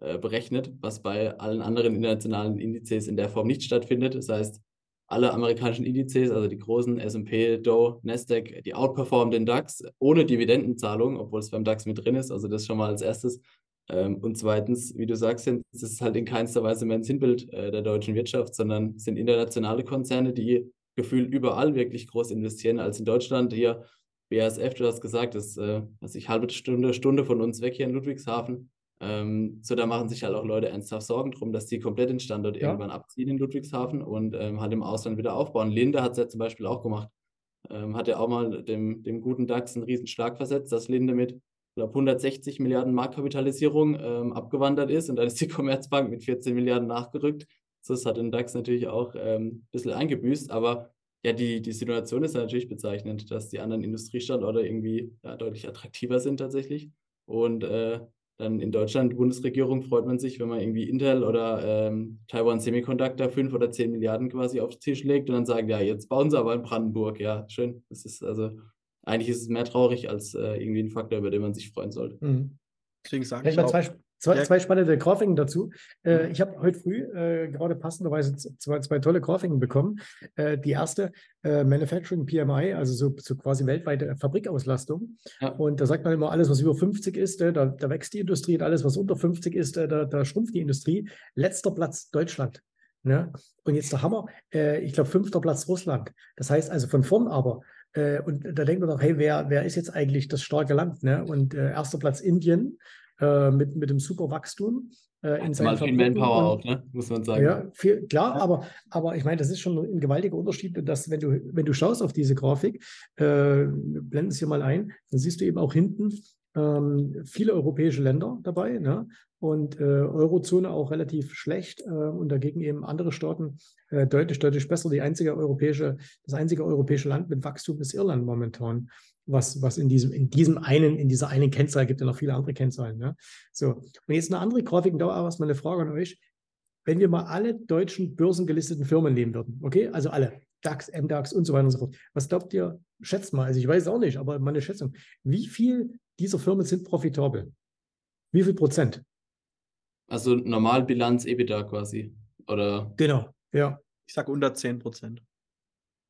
einberechnet, was bei allen anderen internationalen Indizes in der Form nicht stattfindet. Das heißt, alle amerikanischen Indizes, also die großen S&P, Dow, Nasdaq, die outperformen den DAX ohne Dividendenzahlung, obwohl es beim DAX mit drin ist. Also das schon mal als erstes. Ähm, und zweitens, wie du sagst, es ist halt in keinster Weise mehr ein Sinnbild äh, der deutschen Wirtschaft, sondern sind internationale Konzerne, die gefühlt überall wirklich groß investieren, als in Deutschland hier. BASF, du hast gesagt, das ist äh, was ich halbe Stunde, Stunde von uns weg hier in Ludwigshafen. Ähm, so, da machen sich halt auch Leute ernsthaft Sorgen drum, dass die komplett den Standort Ja. irgendwann abziehen in Ludwigshafen und ähm, halt im Ausland wieder aufbauen. Linde hat es ja zum Beispiel auch gemacht. Ähm, hat ja auch mal dem, dem guten DAX einen riesen Schlag versetzt, dass Linde mit ich glaube, 160 Milliarden Marktkapitalisierung ähm, abgewandert ist und dann ist die Commerzbank mit 14 Milliarden nachgerückt. So, Das hat den DAX natürlich auch ähm, ein bisschen eingebüßt, aber ja, die, die Situation ist natürlich bezeichnend, dass die anderen Industriestandorte irgendwie ja, deutlich attraktiver sind tatsächlich. Und äh, dann in Deutschland, Bundesregierung, freut man sich, wenn man irgendwie Intel oder ähm, Taiwan Semiconductor 5 oder 10 Milliarden quasi auf den Tisch legt und dann sagen, ja, jetzt bauen sie aber in Brandenburg. Ja, schön. Das ist also, eigentlich ist es mehr traurig als äh, irgendwie ein Faktor, über den man sich freuen sollte. Mhm. Deswegen sage ich mal auch, zwei, Ja. zwei spannende Grafiken dazu. Äh, Mhm. ich habe heute früh äh, gerade passenderweise zwei, zwei tolle Grafiken bekommen. Äh, die erste, äh, Manufacturing PMI, also so, so quasi weltweite Fabrikauslastung. Ja. Und da sagt man immer, alles, was über 50 ist, äh, da, da wächst die Industrie und alles, was unter 50 ist, äh, da, da schrumpft die Industrie. Letzter Platz Deutschland. Ne? Und jetzt der Hammer, ich glaube, fünfter Platz Russland. Das heißt also von vorn aber. Und da denkt man doch, hey, wer, wer ist jetzt eigentlich das starke Land? Ne? Und äh, erster Platz Indien äh, mit, mit dem super Wachstum äh, in seinen Mal viel Manpower auch, ne? muss man sagen. ja, viel, klar, Ja. aber, aber ich meine, das ist schon ein gewaltiger Unterschied, dass wenn du, wenn du schaust auf diese Grafik, äh, blenden es hier mal ein, dann siehst du eben auch hinten ähm, viele europäische Länder dabei, ne? Und äh, Eurozone auch relativ schlecht äh, und dagegen eben andere Staaten äh, deutlich, deutlich besser. Die einzige europäische, das einzige europäische Land mit Wachstum ist Irland momentan, was, was in diesem, in diesem einen, in dieser einen Kennzahl gibt ja noch viele andere Kennzahlen. Ne? So, und jetzt eine andere Grafik, und da auch erstmal eine Frage an euch wenn wir mal alle deutschen börsengelisteten Firmen nehmen würden, okay, also alle, DAX, MDAX und so weiter und so fort, was glaubt ihr, schätzt mal, also ich weiß es auch nicht, aber meine Schätzung, wie viel dieser Firmen sind profitabel? Wie viel Prozent? Also Normalbilanz EBITDA quasi. Oder Genau, ja. ich sage unter 10 Prozent.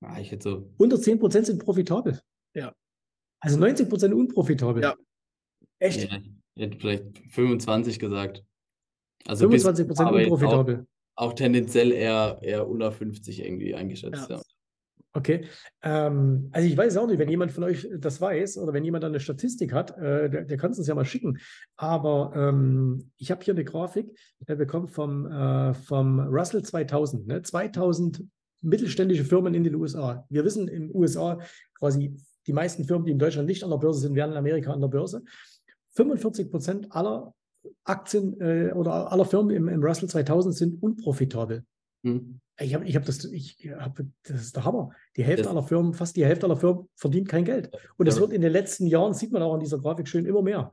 ah, ich hätte so Unter 10 Prozent sind profitabel. Ja. Also 90 Prozent unprofitabel. Ja. Echt? Ja, ich hätte vielleicht 25 gesagt. Also bis- 25 Prozent unprofitabel. Auch, auch tendenziell eher, eher unter 50 irgendwie eingeschätzt. Ja. Ja. Okay. Ähm, also ich weiß auch nicht, wenn jemand von euch das weiß oder wenn jemand da eine Statistik hat, äh, der, der kann es uns ja mal schicken. Aber ähm, ich habe hier eine Grafik äh, bekommen vom, äh, vom Russell 2000. Ne? 2000 mittelständische Firmen in den USA. Wir wissen in den USA quasi die meisten Firmen, die in Deutschland nicht an der Börse sind, werden in Amerika an der Börse. 45 Prozent aller Aktien äh, oder aller Firmen im, im Russell 2000 sind unprofitabel. Hm. Ich habe ich hab das, ich hab, das ist der Hammer. Die Hälfte Das- aller Firmen, fast die Hälfte aller Firmen verdient kein Geld. Und das Ja. wird in den letzten Jahren, sieht man auch an dieser Grafik schön, immer mehr.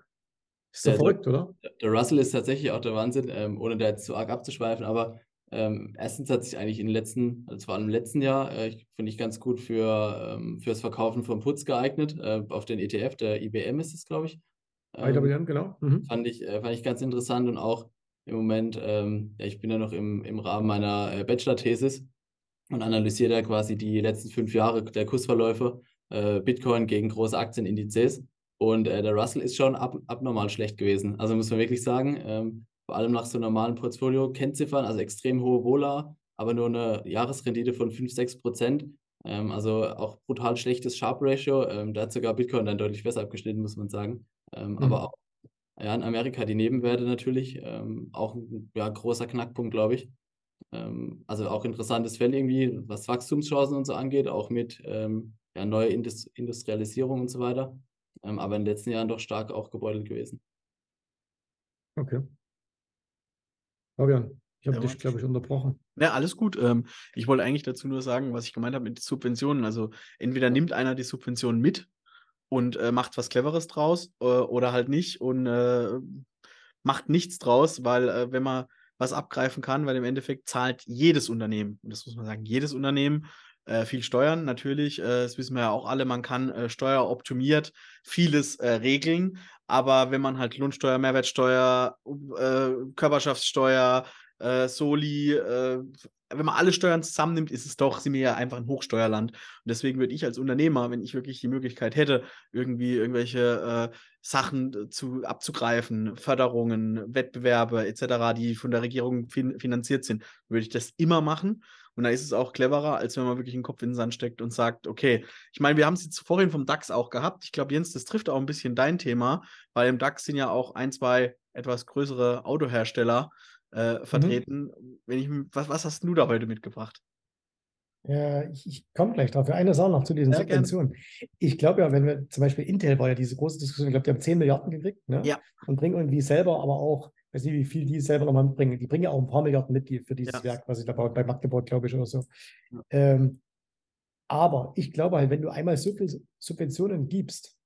Ist doch Ja, verrückt, oder? Der Russell ist tatsächlich auch der Wahnsinn, ähm, ohne da jetzt zu arg abzuschweifen, aber ähm, erstens hat sich eigentlich in den letzten, also vor allem im letzten Jahr, äh, finde ich ganz gut für ähm, fürs Verkaufen von Putz geeignet, äh, auf den ETF, der IBM ist es, glaube ich. Ähm, IWM, genau. Mhm. fand ich, äh, fand ich ganz interessant und auch im Moment, ähm, ja, ich bin ja noch im, im Rahmen meiner äh, Bachelor-Thesis und analysiere da quasi die letzten fünf Jahre der Kursverläufe, äh, Bitcoin gegen große Aktienindizes. Und äh, der Russell ist schon ab, abnormal schlecht gewesen. Also muss man wirklich sagen, ähm, vor allem nach so normalen Portfolio-Kennziffern, also extrem hohe Vola, aber nur eine Jahresrendite von 5, 6 Prozent. Ähm, also auch brutal schlechtes Sharp-Ratio. Ähm, da hat sogar Bitcoin dann deutlich besser abgeschnitten, muss man sagen. Ähm, mhm. Aber auch ja, in Amerika die Nebenwerte natürlich, ähm, auch ein ja, großer Knackpunkt, glaube ich. Ähm, also auch interessantes Feld irgendwie, was Wachstumschancen und so angeht, auch mit ähm, ja, neuer Indust Industrialisierung und so weiter. aber in den letzten Jahren doch stark auch gebeutelt gewesen. Okay. Fabian, ich habe ja, dich, glaube ich, unterbrochen. Ja, alles gut. Ähm, ich wollte eigentlich dazu nur sagen, was ich gemeint habe mit Subventionen. Also entweder nimmt einer die Subventionen mit und äh, macht was Cleveres draus äh, oder halt nicht und äh, macht nichts draus, weil äh, wenn man was abgreifen kann, weil im Endeffekt zahlt jedes Unternehmen, und das muss man sagen, jedes Unternehmen äh, viel Steuern, natürlich, äh, das wissen wir ja auch alle, man kann äh, steueroptimiert vieles äh, regeln, aber wenn man halt Lohnsteuer, Mehrwertsteuer, äh, Körperschaftssteuer, Soli, wenn man alle Steuern zusammennimmt, ist es doch, sind wir ja einfach ein Hochsteuerland. Und deswegen würde ich als Unternehmer, wenn ich wirklich die Möglichkeit hätte, irgendwie irgendwelche äh, Sachen zu, abzugreifen, Förderungen, Wettbewerbe etc., die von der Regierung fin finanziert sind, würde ich das immer machen. Und da ist es auch cleverer, als wenn man wirklich den Kopf in den Sand steckt und sagt, okay, ich meine, wir haben es jetzt vorhin vom DAX auch gehabt. Ich glaube, Jens, das trifft auch ein bisschen dein Thema, weil im DAX sind ja auch ein, zwei etwas größere Autohersteller äh, mhm. vertreten. Mhm. Wenn ich, was, was hast du da heute mitgebracht? Ja, ich, ich komme gleich drauf. Eine Sache noch zu diesen ja, Subventionen. Gerne. Ich glaube ja, wenn wir zum Beispiel Intel war ja diese große Diskussion, ich glaube, die haben 10 Milliarden gekriegt ne? ja. und bringen irgendwie selber aber auch, weiß nicht, wie viel die selber nochmal mitbringen. Die bringen ja auch ein paar Milliarden mit für dieses ja. Werk, was sie da baut, bei Magdeburg, glaube ich, oder so. Ja. Ähm, aber ich glaube halt, wenn du einmal so viel Subventionen gibst,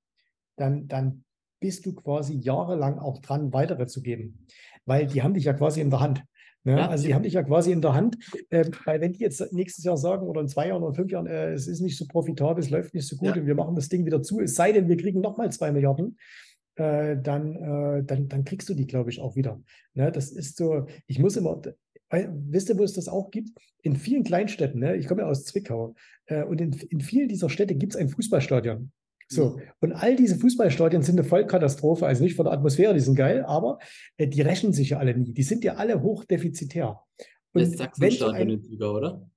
dann, dann bist du quasi jahrelang auch dran, weitere zu geben. Weil die haben dich ja quasi in der Hand. Ne? Ja, also die haben dich ja quasi in der Hand. Äh, weil wenn die jetzt nächstes Jahr sagen oder in zwei Jahren oder fünf Jahren, äh, es ist nicht so profitabel, es läuft nicht so gut ja. und wir machen das Ding wieder zu, es sei denn, wir kriegen nochmal zwei Milliarden, äh, dann, äh, dann, dann kriegst du die, glaube ich, auch wieder. Ne? Das ist so, ich muss immer, wisst ihr, wo es das auch gibt? In vielen Kleinstädten, ne? ich komme ja aus Zwickau, äh, und in, in vielen dieser Städte gibt es ein Fußballstadion. So, mhm. und all diese Fußballstadien sind eine Vollkatastrophe, also nicht von der Atmosphäre, die sind geil, aber äh, die rechnen sich ja alle nie. Die sind ja alle hochdefizitär. Und das Sachsenstadion in Sieger, oder?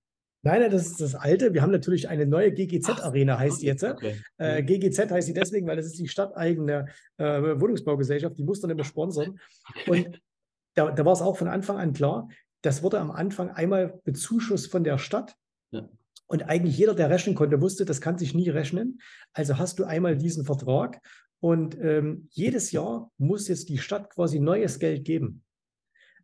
Nein, das ist das alte. Wir haben natürlich eine neue GGZ-Arena, heißt die jetzt. Okay. Äh, GGZ heißt sie deswegen, weil das ist die stadteigene äh, Wohnungsbaugesellschaft, die muss dann immer sponsern. Und da, da war es auch von Anfang an klar, das wurde am Anfang einmal bezuschusst von der Stadt. Ja. Und eigentlich jeder, der rechnen konnte, wusste, das kann sich nie rechnen. Also hast du einmal diesen Vertrag und ähm, jedes Jahr muss jetzt die Stadt quasi neues Geld geben.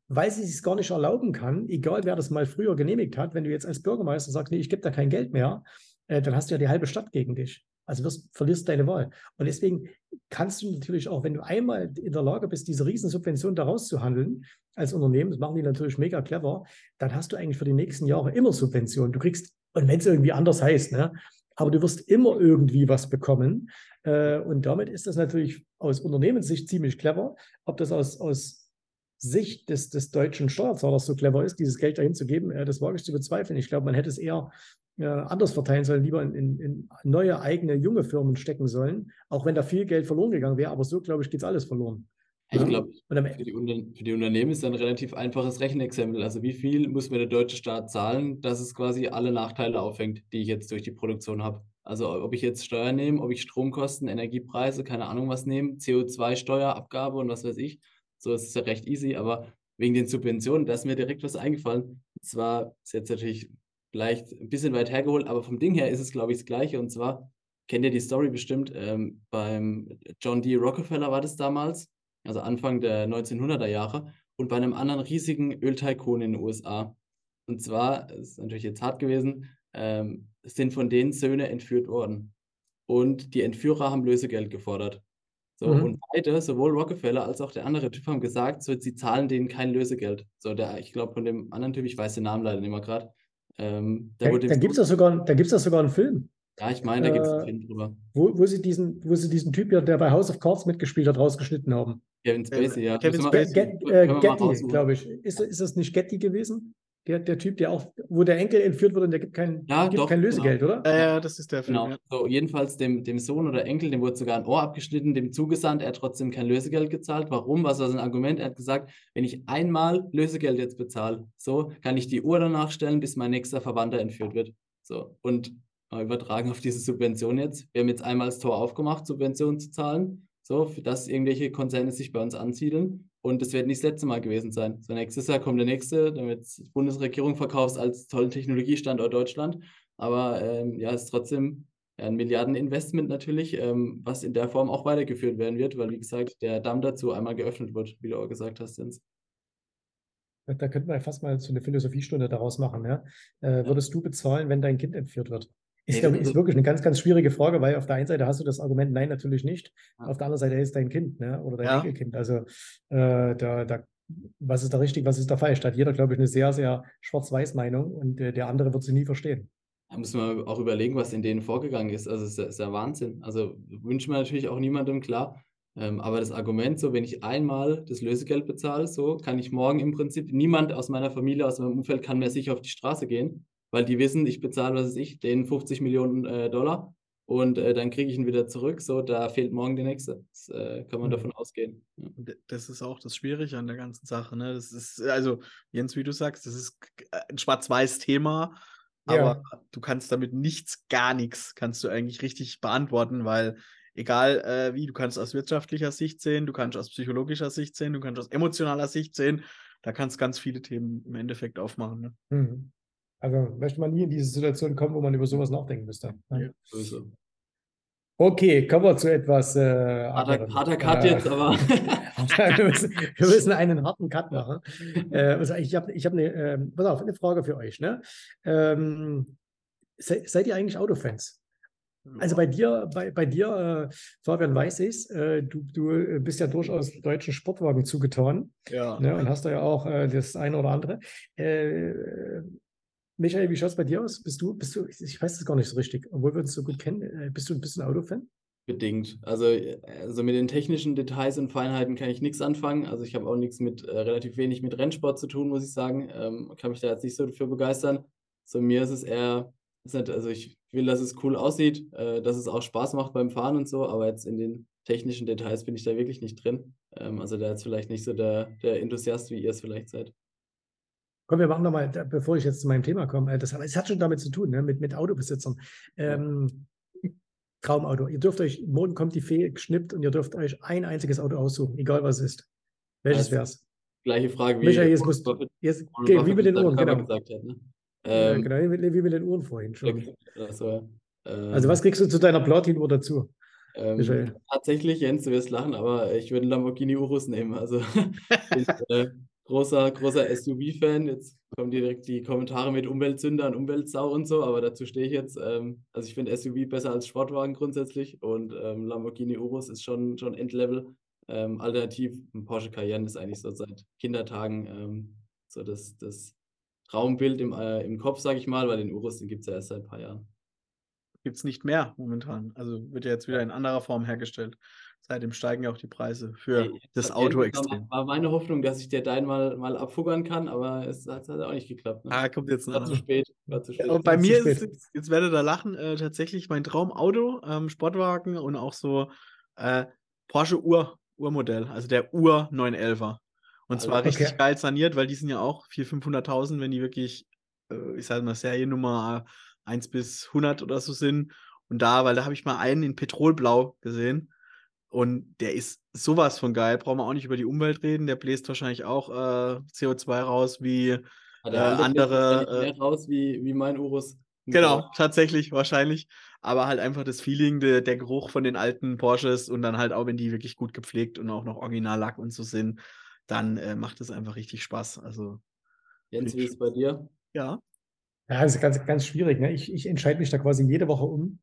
Weil sie es gar nicht erlauben kann, egal wer das mal früher genehmigt hat, wenn du jetzt als Bürgermeister sagst, nee, ich gebe da kein Geld mehr, äh, dann hast du ja die halbe Stadt gegen dich. Also wirst, verlierst deine Wahl. Und deswegen kannst du natürlich auch, wenn du einmal in der Lage bist, diese Riesensubvention daraus zu handeln, als Unternehmen, das machen die natürlich mega clever, dann hast du eigentlich für die nächsten Jahre immer Subventionen. Du kriegst und wenn es irgendwie anders heißt, ne? aber du wirst immer irgendwie was bekommen. Äh, und damit ist das natürlich aus Unternehmenssicht ziemlich clever. Ob das aus, aus Sicht des, des deutschen Steuerzahlers so clever ist, dieses Geld dahin zu geben, äh, das wage ich zu bezweifeln. Ich glaube, man hätte es eher äh, anders verteilen sollen, lieber in, in, in, neue eigene junge Firmen stecken sollen, auch wenn da viel Geld verloren gegangen wäre. Aber so, glaube ich, geht es alles verloren. Ich glaube, für, die für die Unternehmen ist ein relativ einfaches Rechenexempel. Also wie viel muss mir der deutsche Staat zahlen, dass es quasi alle Nachteile auffängt, die ich jetzt durch die Produktion habe. Also ob ich jetzt Steuern nehme, ob ich Stromkosten, Energiepreise, keine Ahnung was nehme, CO2-Steuer, Abgabe und was weiß ich. So ist es ja recht easy, aber wegen den Subventionen, da ist mir direkt was eingefallen. Zwar ist jetzt natürlich vielleicht ein bisschen weit hergeholt, aber vom Ding her ist es, glaube ich, das Gleiche. Und zwar kennt ihr die Story bestimmt, ähm, beim John D. Rockefeller war das damals also Anfang der 1900er Jahre, und bei einem anderen riesigen Öltycoon in den USA. Und zwar, ist natürlich jetzt hart gewesen, ähm, sind von denen Söhne entführt worden. Und die Entführer haben Lösegeld gefordert. So, mhm. und beide, sowohl Rockefeller als auch der andere Typ, haben gesagt, so, sie zahlen denen kein Lösegeld. So, der, ich glaube, von dem anderen Typ, ich weiß den Namen leider nicht mehr gerade. Ähm, da da gibt es sogar, sogar einen Film. Ja, ich meine, da gibt es einen äh, Film drüber. Wo, wo, sie diesen, wo sie diesen Typ, der bei House of Cards mitgespielt hat, rausgeschnitten haben. Kevin Spacey, ja. Kevin Spacey. Get, äh, Getty, glaube ich. Ist, ist das nicht Getty gewesen? Der, der Typ, der auch, wo der Enkel entführt wird und der gibt kein, Ja, gibt doch, kein genau. Lösegeld, oder? Ja, ja, das ist der Film. Genau, Ja. so jedenfalls dem, dem Sohn oder Enkel, dem wurde sogar ein Ohr abgeschnitten, dem zugesandt, er hat trotzdem kein Lösegeld gezahlt. Warum? Was war sein Argument? Er hat gesagt, wenn ich einmal Lösegeld jetzt bezahle, so kann ich die Uhr danach stellen, bis mein nächster Verwandter entführt wird. So, und mal übertragen auf diese Subvention jetzt. Wir haben jetzt einmal das Tor aufgemacht, Subventionen zu zahlen, so, für das irgendwelche Konzerne sich bei uns ansiedeln. Und das wird nicht das letzte Mal gewesen sein. So, nächstes Jahr kommt der nächste, damit die Bundesregierung verkauft als tollen Technologiestandort Deutschland. Aber ähm, ja, es ist trotzdem ja, ein Milliardeninvestment natürlich, ähm, was in der Form auch weitergeführt werden wird, weil, wie gesagt, der Damm dazu einmal geöffnet wird, wie du auch gesagt hast, Jens. Da könnten wir ja fast mal so eine Philosophiestunde daraus machen. Ja? Äh, würdest du bezahlen, wenn dein Kind entführt wird? Ist, also- ist wirklich eine ganz, ganz schwierige Frage, weil auf der einen Seite hast du das Argument, nein, natürlich nicht. Ja. Auf der anderen Seite ist dein Kind ne? oder dein Ja. Enkelkind. Also äh, da, da, was ist da richtig, was ist da falsch? Da hat jeder, glaube ich, eine sehr, sehr Schwarz-Weiß-Meinung und äh, der andere wird sie nie verstehen. Da muss man auch überlegen, was in denen vorgegangen ist. Also, es ist ja, ist ja Wahnsinn. Also, wünscht man natürlich auch niemandem, klar. Ähm, aber das Argument, so, wenn ich einmal das Lösegeld bezahle, so, kann ich morgen im Prinzip, niemand aus meiner Familie, aus meinem Umfeld kann mehr sicher auf die Straße gehen, weil die wissen, ich bezahle, was weiß ich, denen 50 Millionen äh, Dollar und äh, dann kriege ich ihn wieder zurück. So, da fehlt morgen der nächste. Das äh, kann man Mhm. davon ausgehen. Ja. Und Das ist auch das Schwierige an der ganzen Sache. Ne? Das ist, also, Jens, wie du sagst, das ist ein Schwarz-Weiß-Thema, aber du kannst damit nichts, gar nichts, kannst du eigentlich richtig beantworten, weil egal äh, wie, du kannst aus wirtschaftlicher Sicht sehen, du kannst aus psychologischer Sicht sehen, du kannst aus emotionaler Sicht sehen, da kannst ganz viele Themen im Endeffekt aufmachen. Ne? Mhm. Also möchte man nie in diese Situation kommen, wo man über sowas nachdenken müsste. Ja. Okay, kommen wir zu etwas äh, Harter, harter Cut Äh, jetzt, aber. wir, müssen, wir müssen einen harten Cut machen. Äh, also ich habe ich hab eine, pass auf, eine Frage für euch. Ne? Ähm, se, seid ihr eigentlich Autofans? Also bei dir, bei, bei dir, äh, Fabian weiß ich äh, du, du bist ja durchaus deutschen Sportwagen zugetan ja. ne, und hast da ja auch äh, das eine oder andere. Michael, wie schaut es bei dir aus? Bist du, bist du, ich weiß es gar nicht so richtig, obwohl wir uns so gut kennen, äh, bist du, ein Autofan? Bedingt. Also, äh, also mit den technischen Details und Feinheiten kann ich nichts anfangen. Also ich habe auch nichts mit, äh, relativ wenig mit Rennsport zu tun, muss ich sagen. Ähm, kann mich da jetzt nicht so dafür begeistern. So mir ist es eher, ist nicht, also ich will, dass es cool aussieht, äh, dass es auch Spaß macht beim Fahren und so, aber jetzt in den technischen Details bin ich da wirklich nicht drin. Ähm, also da ist vielleicht nicht so der, der Enthusiast, wie ihr es vielleicht seid. Komm, wir machen nochmal, bevor ich jetzt zu meinem Thema komme, äh, das, es hat schon damit zu tun, ne, mit, mit Autobesitzern. Ähm, Traumauto. Ihr dürft euch, morgen kommt die Fee geschnippt und ihr dürft euch ein einziges Auto aussuchen, egal was es ist. Welches Also, wäre es? Gleiche Frage wie Michael, jetzt musst du, Buffett- jetzt, Warren okay, wie Buffett mit den Uhren, genau. hat. Ne? Äh, Ähm, genau, wie, wie mit den Uhren vorhin schon. also, ähm, Also was kriegst du zu deiner Platin-Uhr dazu? Ähm, tatsächlich, Jens, du wirst lachen, aber ich würde einen Lamborghini Urus nehmen. Also bin äh, großer, großer SUV-Fan. Jetzt kommen direkt die Kommentare mit Umweltsünder und Umweltsau und so, aber dazu stehe ich jetzt. Ähm, also ich finde SUV besser als Sportwagen grundsätzlich und ähm, Lamborghini Urus ist schon, schon Endlevel. Ähm, alternativ, ein Porsche Cayenne ist eigentlich so seit Kindertagen ähm, so das, das Traumbild im, äh, im Kopf, sage ich mal, weil den Urus, den gibt es ja erst seit ein paar Jahren. Gibt es nicht mehr momentan. Also wird ja jetzt wieder in anderer Form hergestellt. Seitdem steigen ja auch die Preise für Ey, das Auto extrem. War meine Hoffnung, dass ich dir deinen mal, mal abfuggern kann, aber es hat, hat auch nicht geklappt. Ne? Ah, kommt jetzt ein war zu spät. War zu spät. Und bei mir ist jetzt, jetzt werdet ihr lachen, äh, tatsächlich mein Traumauto, ähm, Sportwagen und auch so äh, Porsche Ur, Urmodell, also der Ur 911er. Und zwar Alter. richtig Okay. geil saniert, weil die sind ja auch 400.000, 500.000, wenn die wirklich, äh, ich sage mal, Seriennummer 1 bis 100 oder so sind. Und da, weil da habe ich mal einen in Petrolblau gesehen. Und der ist sowas von geil. Brauchen wir auch nicht über die Umwelt reden. Der bläst wahrscheinlich auch äh, CO2 raus wie Hat äh, der andere andere, mehr raus wie, wie mein Urus. Genau, tatsächlich, wahrscheinlich. Aber halt einfach das Feeling, de, der Geruch von den alten Porsches und dann halt auch, wenn die wirklich gut gepflegt und auch noch Originallack und so sind, dann äh, macht es einfach richtig Spaß. Also, Jens, wie ist es bei dir? ja. Ja, das ist ganz, ganz schwierig. Ne? Ich, ich entscheide mich da quasi jede Woche um.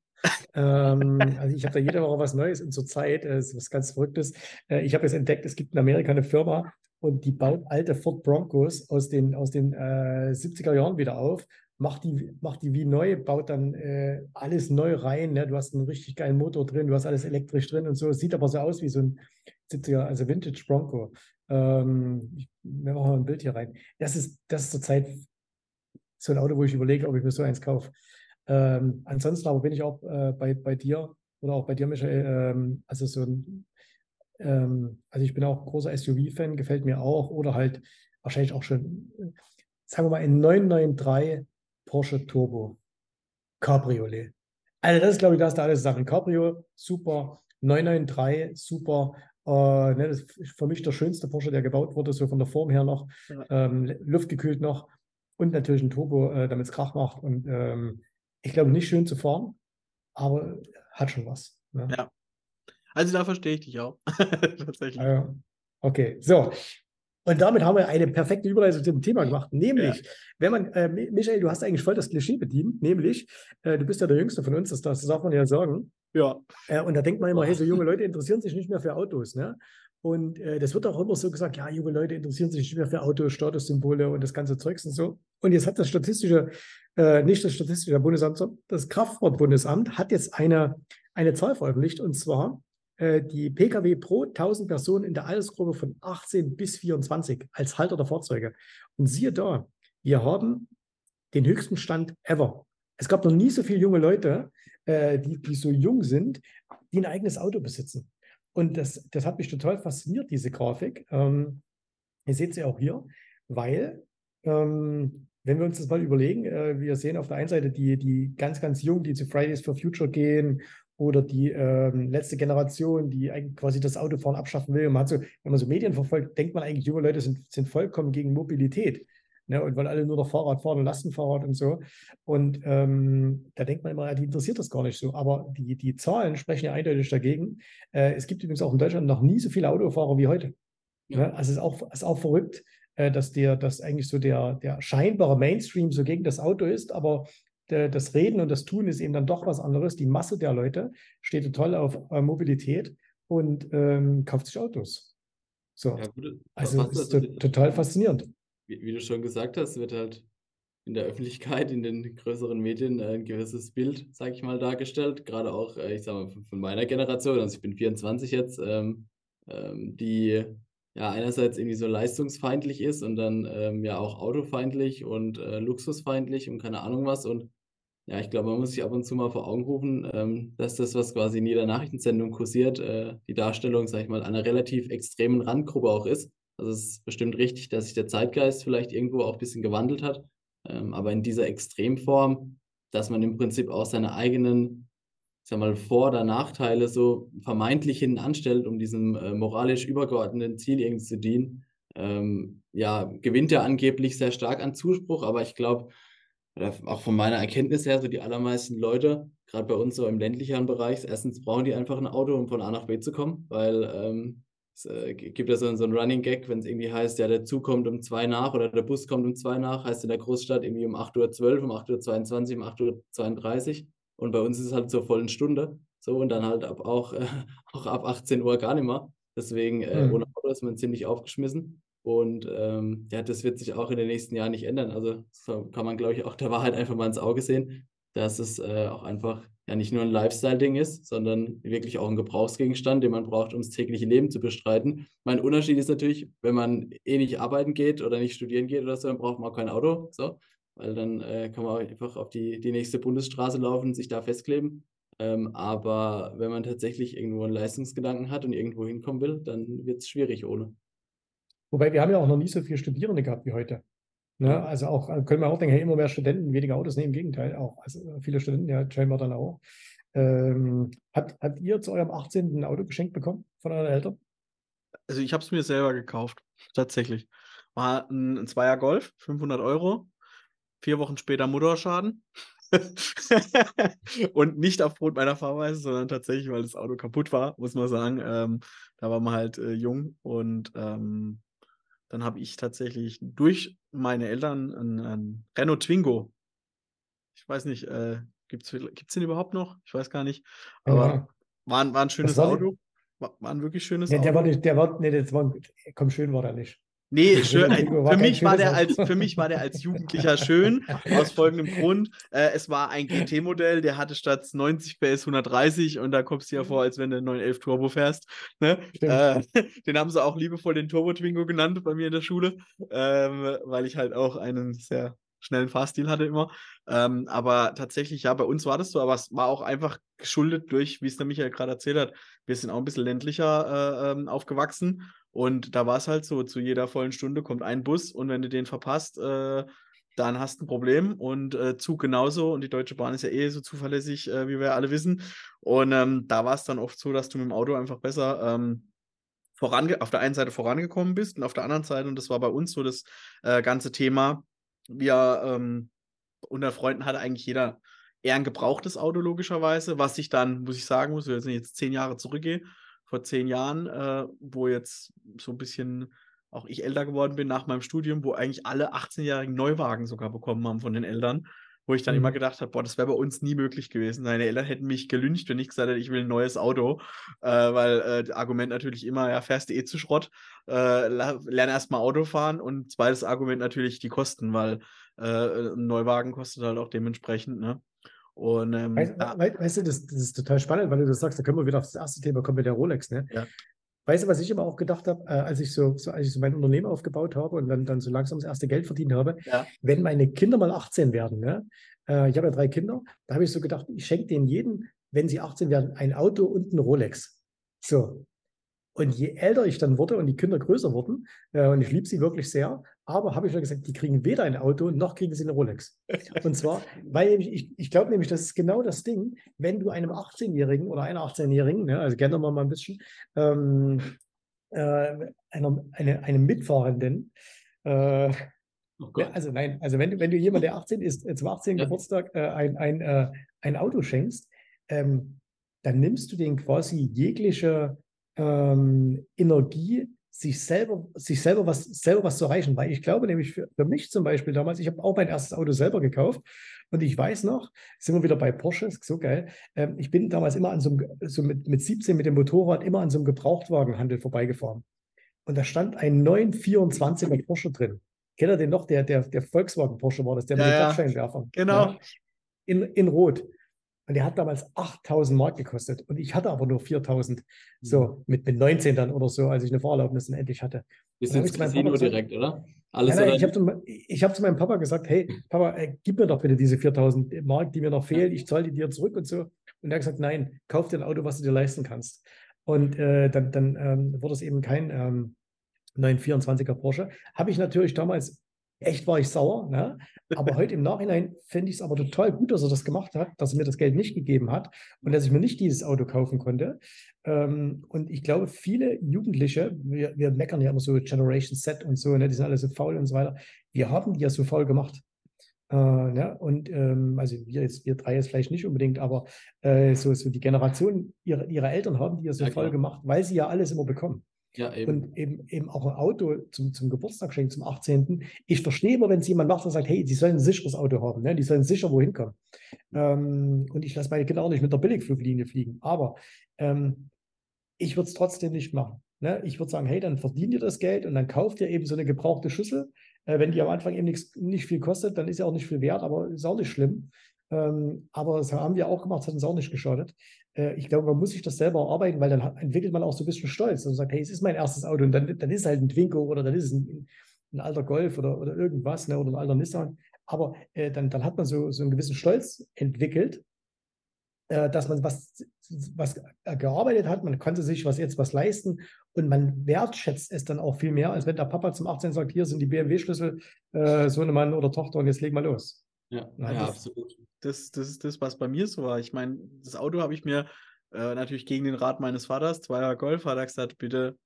Ähm, also ich habe da jede Woche was Neues und zur Zeit, äh, ist was ganz Verrücktes. Äh, ich habe jetzt entdeckt, es gibt in Amerika eine Firma und die baut alte Ford Broncos aus den, aus den äh, 70er Jahren wieder auf macht die, macht die wie neu, baut dann äh, alles neu rein. Ne? Du hast einen richtig geilen Motor drin, du hast alles elektrisch drin und so. Sieht aber so aus wie so ein 70er, also Vintage Bronco. Ähm, ich, wir machen mal ein Bild hier rein. Das ist, das ist zurzeit so ein Auto, wo ich überlege, ob ich mir so eins kaufe. Ähm, ansonsten aber bin ich auch äh, bei, bei dir oder auch bei dir, Michael, ähm, also so ein, ähm, also ich bin auch großer SUV-Fan, gefällt mir auch oder halt wahrscheinlich auch schon, sagen wir mal, ein 993 Porsche Turbo Cabriolet. Also das ist, glaube ich, das da alles Sachen. Cabrio, super. 993, super. Äh, ne, das ist für mich der schönste Porsche, der gebaut wurde, so von der Form her noch. Ja. Ähm, luftgekühlt noch. Und natürlich ein Turbo, äh, damit es Krach macht. Und ähm, ich glaube, nicht schön zu fahren, aber hat schon was. Ne? Ja. Also da verstehe ich dich auch. Tatsächlich. Ja. Okay, so. Und damit haben wir eine perfekte Überleitung zum Thema gemacht. Nämlich, ja. wenn man, äh, Michael, du hast eigentlich voll das Klischee bedient, nämlich, äh, du bist ja der Jüngste von uns, das, das darf man ja sagen. Ja. Äh, und da denkt man immer, hey, so junge Leute interessieren sich nicht mehr für Autos. Ne? Und äh, das wird auch immer so gesagt, ja, junge Leute interessieren sich nicht mehr für Autos, Statussymbole und das ganze Zeugs und so. Und jetzt hat das statistische, äh, nicht das statistische Bundesamt, sondern das Kraftfahrtbundesamt hat jetzt eine, eine Zahl veröffentlicht und zwar äh, die Pkw pro 1000 Personen in der Altersgruppe von 18 bis 24 als Halter der Fahrzeuge. Und siehe da, wir haben den höchsten Stand ever. Es gab noch nie so viele junge Leute, äh, die, die so jung sind, die ein eigenes Auto besitzen. Und das, das hat mich total fasziniert, diese Grafik. Ähm, ihr seht sie auch hier, weil, ähm, wenn wir uns das mal überlegen, äh, wir sehen auf der einen Seite die, die ganz, ganz Jungen, die zu Fridays for Future gehen oder die ähm, letzte Generation, die eigentlich quasi das Autofahren abschaffen will. Man hat so, wenn man so Medien verfolgt, denkt man eigentlich, junge Leute sind, sind vollkommen gegen Mobilität. Ne, und wollen alle nur noch Fahrrad fahren und Lastenfahrrad und so. Und ähm, da denkt man immer, ja, die interessiert das gar nicht so. Aber die, die Zahlen sprechen ja eindeutig dagegen. Äh, es gibt übrigens auch in Deutschland noch nie so viele Autofahrer wie heute. Ja. Ne? Also es ist auch, ist auch verrückt, äh, dass der, dass eigentlich so der, der scheinbare Mainstream so gegen das Auto ist, aber der, das Reden und das Tun ist eben dann doch was anderes. Die Masse der Leute steht total auf äh, Mobilität und ähm, kauft sich Autos. So. Ja, also ist to total faszinierend. Wie, wie, du schon gesagt hast, wird halt in der Öffentlichkeit, in den größeren Medien äh, ein gewisses Bild, sage ich mal, dargestellt. Gerade auch, äh, ich sage mal, von, von, meiner Generation, also ich bin 24 jetzt, ähm, ähm, die ja einerseits irgendwie so leistungsfeindlich ist und dann ähm, ja auch autofeindlich und äh, luxusfeindlich und keine Ahnung was. Und ja, ich glaube, man muss sich ab und zu mal vor Augen rufen, ähm, dass das, was quasi in jeder Nachrichtensendung kursiert, äh, die Darstellung, sag ich mal, einer relativ extremen Randgruppe auch ist. Also es ist bestimmt richtig, dass sich der Zeitgeist vielleicht irgendwo auch ein bisschen gewandelt hat. Ähm, aber in dieser Extremform, dass man im Prinzip auch seine eigenen, ich sag mal, Vor- oder Nachteile so vermeintlich hinten anstellt, um diesem äh, moralisch übergeordneten Ziel irgendwie zu dienen, ähm, ja, gewinnt er angeblich sehr stark an Zuspruch. Aber ich glaube, auch von meiner Erkenntnis her, so die allermeisten Leute, gerade bei uns so im ländlicheren Bereich, erstens brauchen die einfach ein Auto, um von A nach B zu kommen, weil ähm, es äh, gibt ja so, so einen Running Gag, wenn es irgendwie heißt, ja, der Zug kommt um zwei nach oder der Bus kommt um zwei nach, heißt in der Großstadt irgendwie um 8.12 Uhr, um 8.22 Uhr, um 8.32 Uhr und bei uns ist es halt zur vollen Stunde so und dann halt ab, auch, äh, auch ab 18 Uhr gar nicht mehr. Deswegen äh, mhm. ohne Auto ist man ziemlich aufgeschmissen. Und ähm, ja, das wird sich auch in den nächsten Jahren nicht ändern. Also so kann man, glaube ich, auch der Wahrheit einfach mal ins Auge sehen, dass es äh, auch einfach ja nicht nur ein Lifestyle-Ding ist, sondern wirklich auch ein Gebrauchsgegenstand, den man braucht, um das tägliche Leben zu bestreiten. Mein Unterschied ist natürlich, wenn man eh nicht arbeiten geht oder nicht studieren geht oder so, dann braucht man auch kein Auto. So, weil dann äh, kann man einfach auf die, die nächste Bundesstraße laufen sich da festkleben. Ähm, aber wenn man tatsächlich irgendwo einen Leistungsgedanken hat und irgendwo hinkommen will, dann wird es schwierig ohne. Wobei wir haben ja auch noch nie so viele Studierende gehabt wie heute. Ne? Also auch, äh, können wir auch denken, hey, immer mehr Studenten, weniger Autos. Nee, im Gegenteil, auch. Also äh, viele Studenten, ja, scheinbar dann auch. Ähm, habt, habt ihr zu eurem 18. ein Auto geschenkt bekommen von euren Eltern? Also ich habe es mir selber gekauft, tatsächlich. War ein, ein Zweier Golf, 500 Euro. Vier Wochen später Motorschaden. und nicht aufgrund meiner Fahrweise, sondern tatsächlich, weil das Auto kaputt war, muss man sagen. Ähm, da war man halt äh, jung und ähm, dann habe ich tatsächlich durch meine Eltern einen, einen Renault Twingo. Ich weiß nicht, äh, gibt es den überhaupt noch? Ich weiß gar nicht. Aber ja. war, war ein schönes war Auto. War, war, ein wirklich schönes nee, Auto. Der war nicht, der war, nee, das war, komm, schön war der nicht. Nee, schön. Für mich, war der als, für mich war der als Jugendlicher schön, aus folgendem Grund. Äh, es war ein GT-Modell, der hatte statt 90 PS 130 und da kommst du ja vor, als wenn du einen 911 Turbo fährst. Ne? Äh, den haben sie auch liebevoll den Turbo Twingo genannt bei mir in der Schule, ähm, weil ich halt auch einen sehr schnellen Fahrstil hatte immer. Ähm, aber tatsächlich, ja, bei uns war das so, aber es war auch einfach geschuldet durch, wie es der Michael gerade erzählt hat, wir sind auch ein bisschen ländlicher äh, ähm, aufgewachsen und da war es halt so, zu jeder vollen Stunde kommt ein Bus und wenn du den verpasst, äh, dann hast du ein Problem. Und äh, Zug genauso. Und die Deutsche Bahn ist ja eh so zuverlässig, äh, wie wir alle wissen. Und ähm, da war es dann oft so, dass du mit dem Auto einfach besser ähm, vorange auf der einen Seite vorangekommen bist und auf der anderen Seite, und das war bei uns so das äh, ganze Thema, wir ähm, unter Freunden hatte eigentlich jeder eher ein gebrauchtes Auto, logischerweise, was ich dann, muss ich sagen, muss, ich jetzt zehn Jahre zurückgehe, vor zehn Jahren, äh, wo jetzt so ein bisschen auch ich älter geworden bin nach meinem Studium, wo eigentlich alle 18-jährigen Neuwagen sogar bekommen haben von den Eltern, wo ich dann mhm. immer gedacht habe, boah, das wäre bei uns nie möglich gewesen. Meine Eltern hätten mich gelüncht, wenn ich gesagt hätte, ich will ein neues Auto, äh, weil äh, das Argument natürlich immer, ja, fährst du eh zu Schrott, äh, lerne erstmal Auto fahren und zweites Argument natürlich die Kosten, weil äh, ein Neuwagen kostet halt auch dementsprechend, ne? Und, ähm, weißt, ja. weißt, du, das, das, ist total spannend, weil du das sagst, da können wir wieder auf das erste Thema kommen mit der Rolex, ne? Ja. Weißt du, was ich immer auch gedacht habe, äh, als ich so, so, als ich so mein Unternehmen aufgebaut habe und dann, dann so langsam das erste Geld verdient habe, ja. wenn meine Kinder mal 18 werden, ne? Äh, ich habe ja drei Kinder, da habe ich so gedacht, ich schenke denen jeden, wenn sie 18 werden, ein Auto und ein Rolex. So. Und je älter ich dann wurde und die Kinder größer wurden, äh, und ich liebe sie wirklich sehr, aber habe ich schon gesagt, die kriegen weder ein Auto noch kriegen sie eine Rolex. Und zwar, weil ich, ich glaube nämlich, das ist genau das Ding, wenn du einem 18-Jährigen oder einer 18-Jährigen, ne, also gerne mal ein bisschen, ähm, äh, einer, eine, einem Mitfahrenden, äh, Oh also nein, also wenn du, wenn du jemand, der 18 ist, äh, zum 18. Ja. Geburtstag äh, ein, ein, äh, ein Auto schenkst, ähm, dann nimmst du den quasi jegliche ähm, Energie, sich selber, sich selber was, selber was zu erreichen. Weil ich glaube nämlich für, für mich zum Beispiel damals, ich habe auch mein erstes Auto selber gekauft und ich weiß noch, sind wir wieder bei Porsche, ist so geil. Ähm, ich bin damals immer an so einem, so mit, mit 17 mit dem Motorrad immer an so einem Gebrauchtwagenhandel vorbeigefahren. Und da stand ein 924er Porsche drin. Kennt ihr den noch? Der, der, der Volkswagen Porsche war das, der ja, mit den Kopfscheinwerfern. Genau. Ja? In, in Rot. Und der hat damals 8000 Mark gekostet. Und ich hatte aber nur 4000. So, mhm. mit, mit 19 dann oder so, als ich eine Fahrerlaubnis endlich hatte. Ist jetzt Casino gesagt, direkt, oder? Alles nein, nein, ich habe zu, hab zu, meinem Papa gesagt, hey, Papa, äh, gib mir doch bitte diese 4000 Mark, die mir noch fehlen. Ich zahle die dir zurück und so. Und er hat gesagt, nein, kauf dir ein Auto, was du dir leisten kannst. Und äh, dann, dann ähm, wurde es eben kein ähm, 924er Porsche. Habe ich natürlich damals echt war ich sauer. Ne? Aber heute im Nachhinein finde ich es aber total gut, dass er das gemacht hat, dass er mir das Geld nicht gegeben hat und dass ich mir nicht dieses Auto kaufen konnte. Ähm, und ich glaube, viele Jugendliche, wir, wir meckern ja immer so Generation Z und so, ne? die sind alle so faul und so weiter. Wir haben die ja so faul gemacht. Äh, ne? Und ähm, also wir jetzt, wir drei jetzt vielleicht nicht unbedingt, aber äh, so, so die Generation ihrer, ihrer Eltern haben die ja so ja, faul gemacht, weil sie ja alles immer bekommen. Ja, eben. Und eben, eben auch ein Auto zum, zum Geburtstag schenken, zum 18. Ich verstehe immer, wenn es jemand macht und sagt, hey, die sollen ein sicheres Auto haben, ne? die sollen sicher wohin kommen. Ähm, und ich lasse meine Kinder auch nicht mit der Billigfluglinie fliegen. Aber ähm, ich würde es trotzdem nicht machen. Ne? Ich würde sagen, hey, dann verdient ihr das Geld und dann kauft ihr eben so eine gebrauchte Schüssel. Äh, wenn die am Anfang eben nix, nicht viel kostet, dann ist ja auch nicht viel wert, aber ist auch nicht schlimm. Ähm, aber das haben wir auch gemacht, das hat uns auch nicht geschadet. Äh, ich glaube, man muss sich das selber erarbeiten, weil dann entwickelt man auch so ein bisschen Stolz und sagt, hey, es ist mein erstes Auto und dann, dann ist es halt ein Twingo oder dann ist es ein, ein alter Golf oder, oder irgendwas ne, oder ein alter Nissan. Aber äh, dann, dann hat man so, so einen gewissen Stolz entwickelt, äh, dass man was, was gearbeitet hat, man konnte sich was jetzt was leisten und man wertschätzt es dann auch viel mehr, als wenn der Papa zum 18 sagt, hier sind die BMW-Schlüssel, äh, Sohnemann oder Tochter und jetzt leg mal los. Ja, ja, ja absolut. Das, das ist das, was bei mir so war. Ich meine, das Auto habe ich mir äh, natürlich gegen den Rat meines Vaters, zweier Golf, hat er gesagt, bitte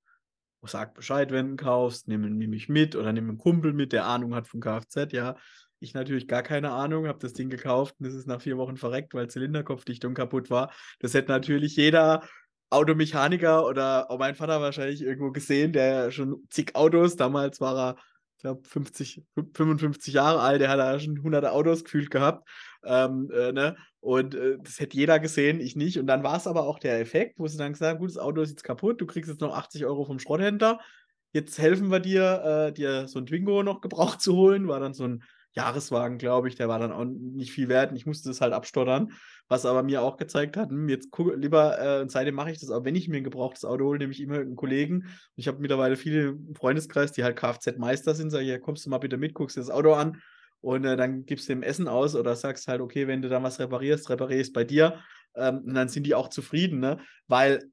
sag Bescheid, wenn du kaufst, nimm, nimm mich mit oder nimm einen Kumpel mit, der Ahnung hat vom Kfz. Ja, ich natürlich gar keine Ahnung, habe das Ding gekauft und es ist nach vier Wochen verreckt, weil Zylinderkopfdichtung kaputt war. Das hätte natürlich jeder Automechaniker oder auch mein Vater wahrscheinlich irgendwo gesehen, der schon zig Autos, damals war er ich glaube, 50, 55 Jahre alt, der hat da schon hunderte Autos gefühlt gehabt. Ähm, äh, ne? Und äh, das hätte jeder gesehen, ich nicht. Und dann war es aber auch der Effekt, wo sie dann gesagt haben, gut, das Auto ist jetzt kaputt, du kriegst jetzt noch 80 Euro vom Schrotthändler. jetzt helfen wir dir, äh, dir so ein Twingo noch gebraucht zu holen. War dann so ein Jahreswagen, glaube ich, der war dann auch nicht viel wert und ich musste es halt abstottern, was aber mir auch gezeigt hat, hm, jetzt guck, lieber, äh, und seitdem mache ich das auch, wenn ich mir ein gebrauchtes Auto hole, nehme ich immer einen Kollegen und ich habe mittlerweile viele im Freundeskreis, die halt Kfz-Meister sind, sage ich, ja, kommst du mal bitte mit, guckst dir das Auto an und äh, dann gibst du dem Essen aus oder sagst halt, okay, wenn du dann was reparierst, reparierst bei dir ähm, und dann sind die auch zufrieden, ne? weil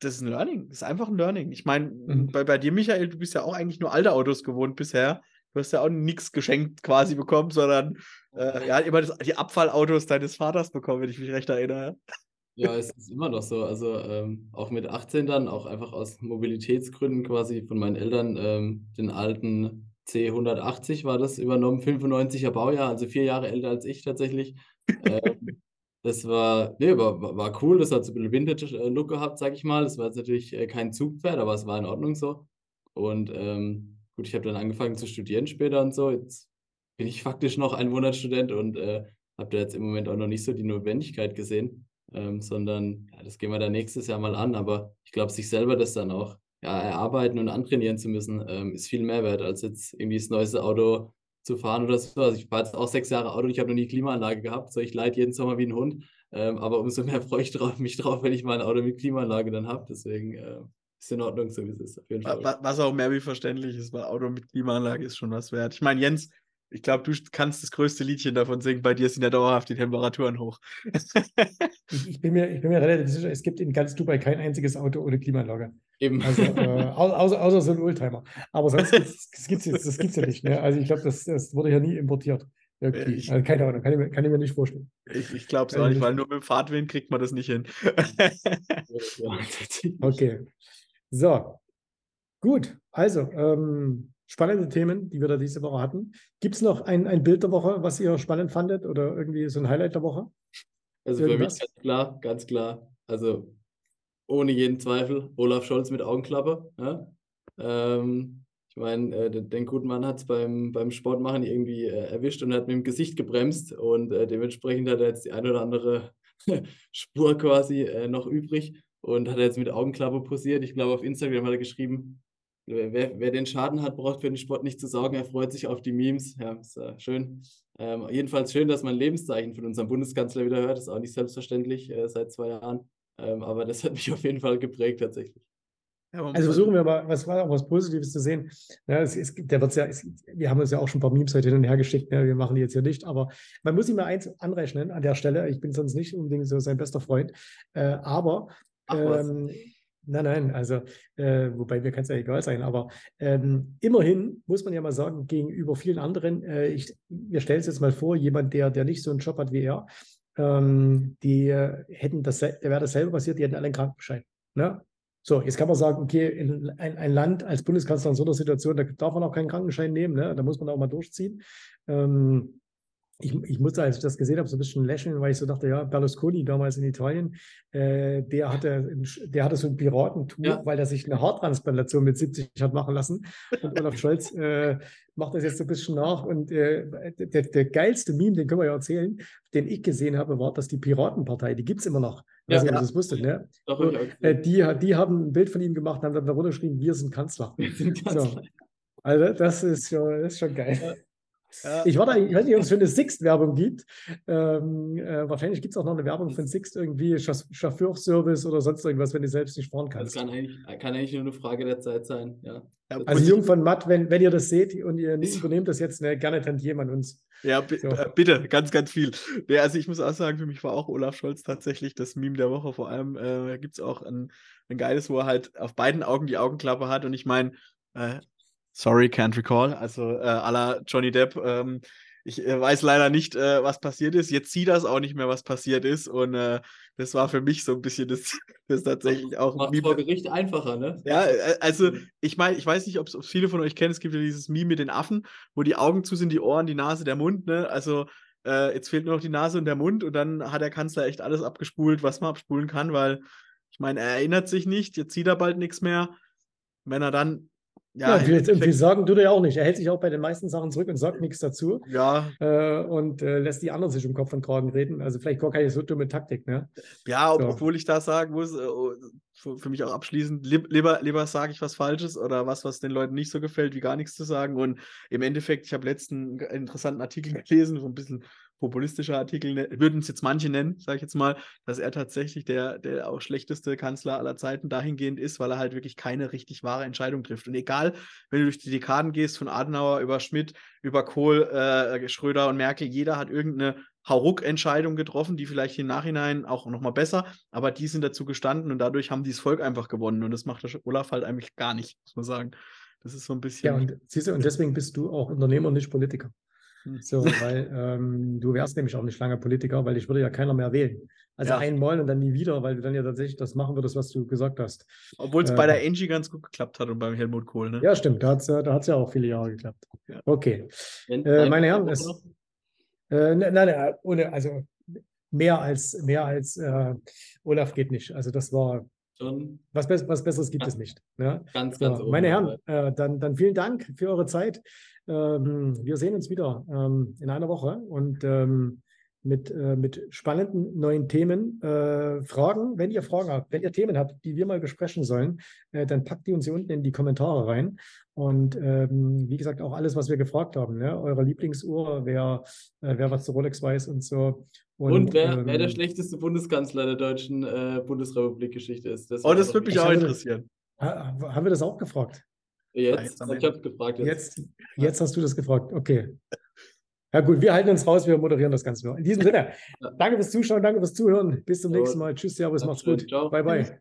das ist ein Learning, das ist einfach ein Learning. Ich meine, mhm. bei, bei dir, Michael, du bist ja auch eigentlich nur alte Autos gewohnt bisher. Du hast ja auch nichts geschenkt quasi bekommen, sondern äh, ja, immer das, die Abfallautos deines Vaters bekommen, wenn ich mich recht erinnere. Ja, es ist immer noch so. Also ähm, auch mit 18 dann, auch einfach aus Mobilitätsgründen quasi von meinen Eltern ähm, den alten C180 war das übernommen, 95er Baujahr, also vier Jahre älter als ich tatsächlich. ähm, das war, nee, war, war cool, das hat so ein bisschen Vintage-Look gehabt, sag ich mal. Das war jetzt natürlich äh, kein Zugpferd, aber es war in Ordnung so. Und ähm, gut, ich habe dann angefangen zu studieren später und so. Jetzt bin ich faktisch noch ein Monatsstudent und äh, habe da jetzt im Moment auch noch nicht so die Notwendigkeit gesehen, ähm, sondern ja, das gehen wir dann nächstes Jahr mal an. Aber ich glaube, sich selber das dann auch ja, erarbeiten und antrainieren zu müssen, ähm, ist viel mehr wert, als jetzt irgendwie das neueste Auto zu fahren oder so. Also ich fahre jetzt auch sechs Jahre Auto und ich habe noch nie Klimaanlage gehabt. So, ich leide jeden Sommer wie ein Hund. Ähm, aber umso mehr freue ich drauf, mich drauf, wenn ich mal ein Auto mit Klimaanlage dann habe. Deswegen äh, ist in Ordnung, so wie es ist. Auf jeden Fall. Was auch mehr wie verständlich ist, weil Auto mit Klimaanlage ist schon was wert. Ich meine, Jens, ich glaube, du kannst das größte Liedchen davon singen. Bei dir sind ja dauerhaft die Temperaturen hoch. ich, ich, bin mir, ich bin mir relativ sicher, es gibt in ganz Dubai kein einziges Auto ohne Klimaanlage. Eben. Also, äh, außer, außer so ein Oldtimer. Aber sonst gibt es das gibt's ja nicht. Ne? Also ich glaube, das, das wurde ja nie importiert. Ich, also keine Ahnung, kann ich, kann ich, mir nicht vorstellen. Ich, ich glaube es auch nicht, weil nur mit dem Fahrtwind kriegt man das nicht hin. okay. So, gut. Also, ähm, spannende Themen, die wir da diese Woche hatten. Gibt es noch ein, ein Bild der Woche, was ihr spannend fandet oder irgendwie so ein Highlight der Woche? Also Irgendwas? für mich ganz klar, ganz klar. Also ohne jeden Zweifel, Olaf Scholz mit Augenklappe. Ja? Ähm, ich meine, äh, den, den, guten Mann hat es beim, beim Sportmachen irgendwie äh, erwischt und hat mit dem Gesicht gebremst und äh, dementsprechend hat er jetzt die eine oder andere Spur quasi äh, noch übrig und hat jetzt mit Augenklappe posiert. Ich glaube, auf Instagram hat er geschrieben, wer, wer, den Schaden hat, braucht für den Sport nicht zu sorgen. Er freut sich auf die Memes. Ja, ist äh, schön. Ähm, jedenfalls schön, dass man Lebenszeichen von unserem Bundeskanzler wieder hört. Ist auch nicht selbstverständlich äh, seit zwei Jahren. Ähm, aber das hat mich auf jeden Fall geprägt tatsächlich. Also versuchen wir mal, was war auch was Positives zu sehen. Ja, es, es, der wird's ja, es, wir haben uns ja auch schon ein paar Memes heute hin und her geschickt, ne? wir machen die jetzt hier nicht, aber man muss ihm mal eins anrechnen an der Stelle. Ich bin sonst nicht unbedingt so sein bester Freund, äh, aber ähm, nein, nein, also, äh, wobei mir kann es ja egal sein, aber ähm, immerhin muss man ja mal sagen, gegenüber vielen anderen, äh, ich, wir stellen es jetzt mal vor, jemand, der, der nicht so einen Job hat wie er, ähm, die äh, hätten das, der wäre dasselbe passiert, die hätten alle einen Krankenschein. Ne? So, jetzt kann man sagen, okay, in, ein, ein, Land als Bundeskanzler in so einer Situation, da darf man auch keinen Krankenschein nehmen, ne? da muss man auch mal durchziehen. Ähm, ich, ich musste, als ich das gesehen habe, so ein bisschen lächeln, weil ich so dachte, ja, Berlusconi damals in Italien, äh, der, hatte, der hatte so ein Piratentuch, ja. weil er sich eine Haartransplantation mit 70 hat machen lassen. Und Olaf Scholz äh, macht das jetzt so ein bisschen nach. Und äh, der, der geilste Meme, den können wir ja erzählen, den ich gesehen habe, war, dass die Piratenpartei, die gibt es immer noch. Ja, nicht, ja. das wusstet, ne? So, äh, die, die haben ein Bild von ihm gemacht und haben dann darunter geschrieben, wir sind Kanzler. Wir sind Kanzler. So. Also das ist schon, das ist schon geil. Ja. Ich, warte, ich weiß nicht, ob es für eine Sixt-Werbung gibt. Ähm, äh, wahrscheinlich gibt es auch noch eine Werbung von Sixt, irgendwie Chauffeurservice oder sonst irgendwas, wenn du selbst nicht fahren kannst. Das kann eigentlich, kann eigentlich nur eine Frage der Zeit sein. Ja. Also Jung von Matt, wenn, wenn ihr das seht und ihr nicht übernehmt das jetzt, ne, gerne tantiert an uns. Ja, so. Äh, bitte, ganz, ganz viel. Ja, also ich muss auch sagen, für mich war auch Olaf Scholz tatsächlich das Meme der Woche. Vor allem äh, gibt es auch ein, ein geiles, wo er halt auf beiden Augen die Augenklappe hat. Und ich meine, äh, Sorry, can't recall. Also äh, la Johnny Depp. Ähm, ich äh, weiß leider nicht, äh, was passiert ist. Jetzt sieht das auch nicht mehr, was passiert ist. Und äh, das war für mich so ein bisschen das, das tatsächlich auch. Macht vor Gericht einfacher, ne? Ja, äh, also ich meine, ich weiß nicht, ob es viele von euch kennen. Es gibt ja dieses Meme mit den Affen, wo die Augen zu sind, die Ohren, die Nase, der Mund. Ne? Also äh, jetzt fehlt nur noch die Nase und der Mund. Und dann hat der Kanzler echt alles abgespult, was man abspulen kann, weil ich meine, er erinnert sich nicht. Jetzt sieht er bald nichts mehr. Wenn er dann Ja, und viel Endeffekt- sagen tut er ja auch nicht. Er hält sich auch bei den meisten Sachen zurück und sagt nichts dazu ja, äh, und äh, lässt die anderen sich um Kopf und Kragen reden. Also vielleicht gar keine so dumme Taktik, ne? Ja, ob, So. obwohl ich da sagen muss, äh, oh, für, für mich auch abschließend, lieb, lieber, lieber sage ich was Falsches oder was, was den Leuten nicht so gefällt, wie gar nichts zu sagen. Und im Endeffekt, ich habe letzten einen interessanten Artikel gelesen, so ein bisschen populistischer Artikel, ne- würden es jetzt manche nennen, sage ich jetzt mal, dass er tatsächlich der, der auch schlechteste Kanzler aller Zeiten dahingehend ist, weil er halt wirklich keine richtig wahre Entscheidung trifft. Und egal, wenn du durch die Dekaden gehst, von Adenauer über Schmidt, über Kohl, äh, Schröder und Merkel, jeder hat irgendeine Hauruck-Entscheidung getroffen, die vielleicht im Nachhinein auch nochmal besser, aber die sind dazu gestanden und dadurch haben die das Volk einfach gewonnen. Und das macht der Olaf halt eigentlich gar nicht, muss man sagen. Das ist so ein bisschen. Ja, und siehst du, und deswegen bist du auch Unternehmer und nicht Politiker. So, weil ähm, du wärst nämlich auch nicht lange Politiker, weil dich würde ja keiner mehr wählen. Also Ja. einmal und dann nie wieder, weil du dann ja tatsächlich das machen würdest, was du gesagt hast. Obwohl es äh, bei der Angie ganz gut geklappt hat und beim Helmut Kohl, ne? Ja, stimmt, da hat es ja, da hat's ja auch viele Jahre geklappt. Ja. Okay. Äh, ein- meine Herren, es, äh, ne- nein, nein, ohne, also mehr als, mehr als äh, Olaf geht nicht. Also das war, Schon was, Bess- was Besseres gibt es nicht. Ne? ganz, ganz oben meine. Herren, äh, dann, dann vielen Dank für eure Zeit. Ähm, wir sehen uns wieder ähm, in einer Woche und ähm, mit, äh, mit spannenden neuen Themen. Äh, Fragen, wenn ihr Fragen habt, wenn ihr Themen habt, die wir mal besprechen sollen, äh, dann packt die uns hier unten in die Kommentare rein. Und ähm, wie gesagt, auch alles, was wir gefragt haben, ne? eure Lieblingsuhr, wer, äh, wer was zu Rolex weiß und so. Und, wer, wer der ähm, schlechteste Bundeskanzler der deutschen äh, Bundesrepublik-Geschichte ist. Oh, wär das würde mich Ich auch interessieren. ha- haben wir das auch gefragt? Jetzt, ich habe gefragt. Jetzt. Jetzt, jetzt hast du das gefragt. Okay. Ja gut, wir halten uns raus, wir moderieren das Ganze nur. In diesem Sinne, danke fürs Zuschauen, danke fürs Zuhören. Bis zum nächsten Mal. Tschüss, Servus, macht's gut. Ciao. Bye, bye.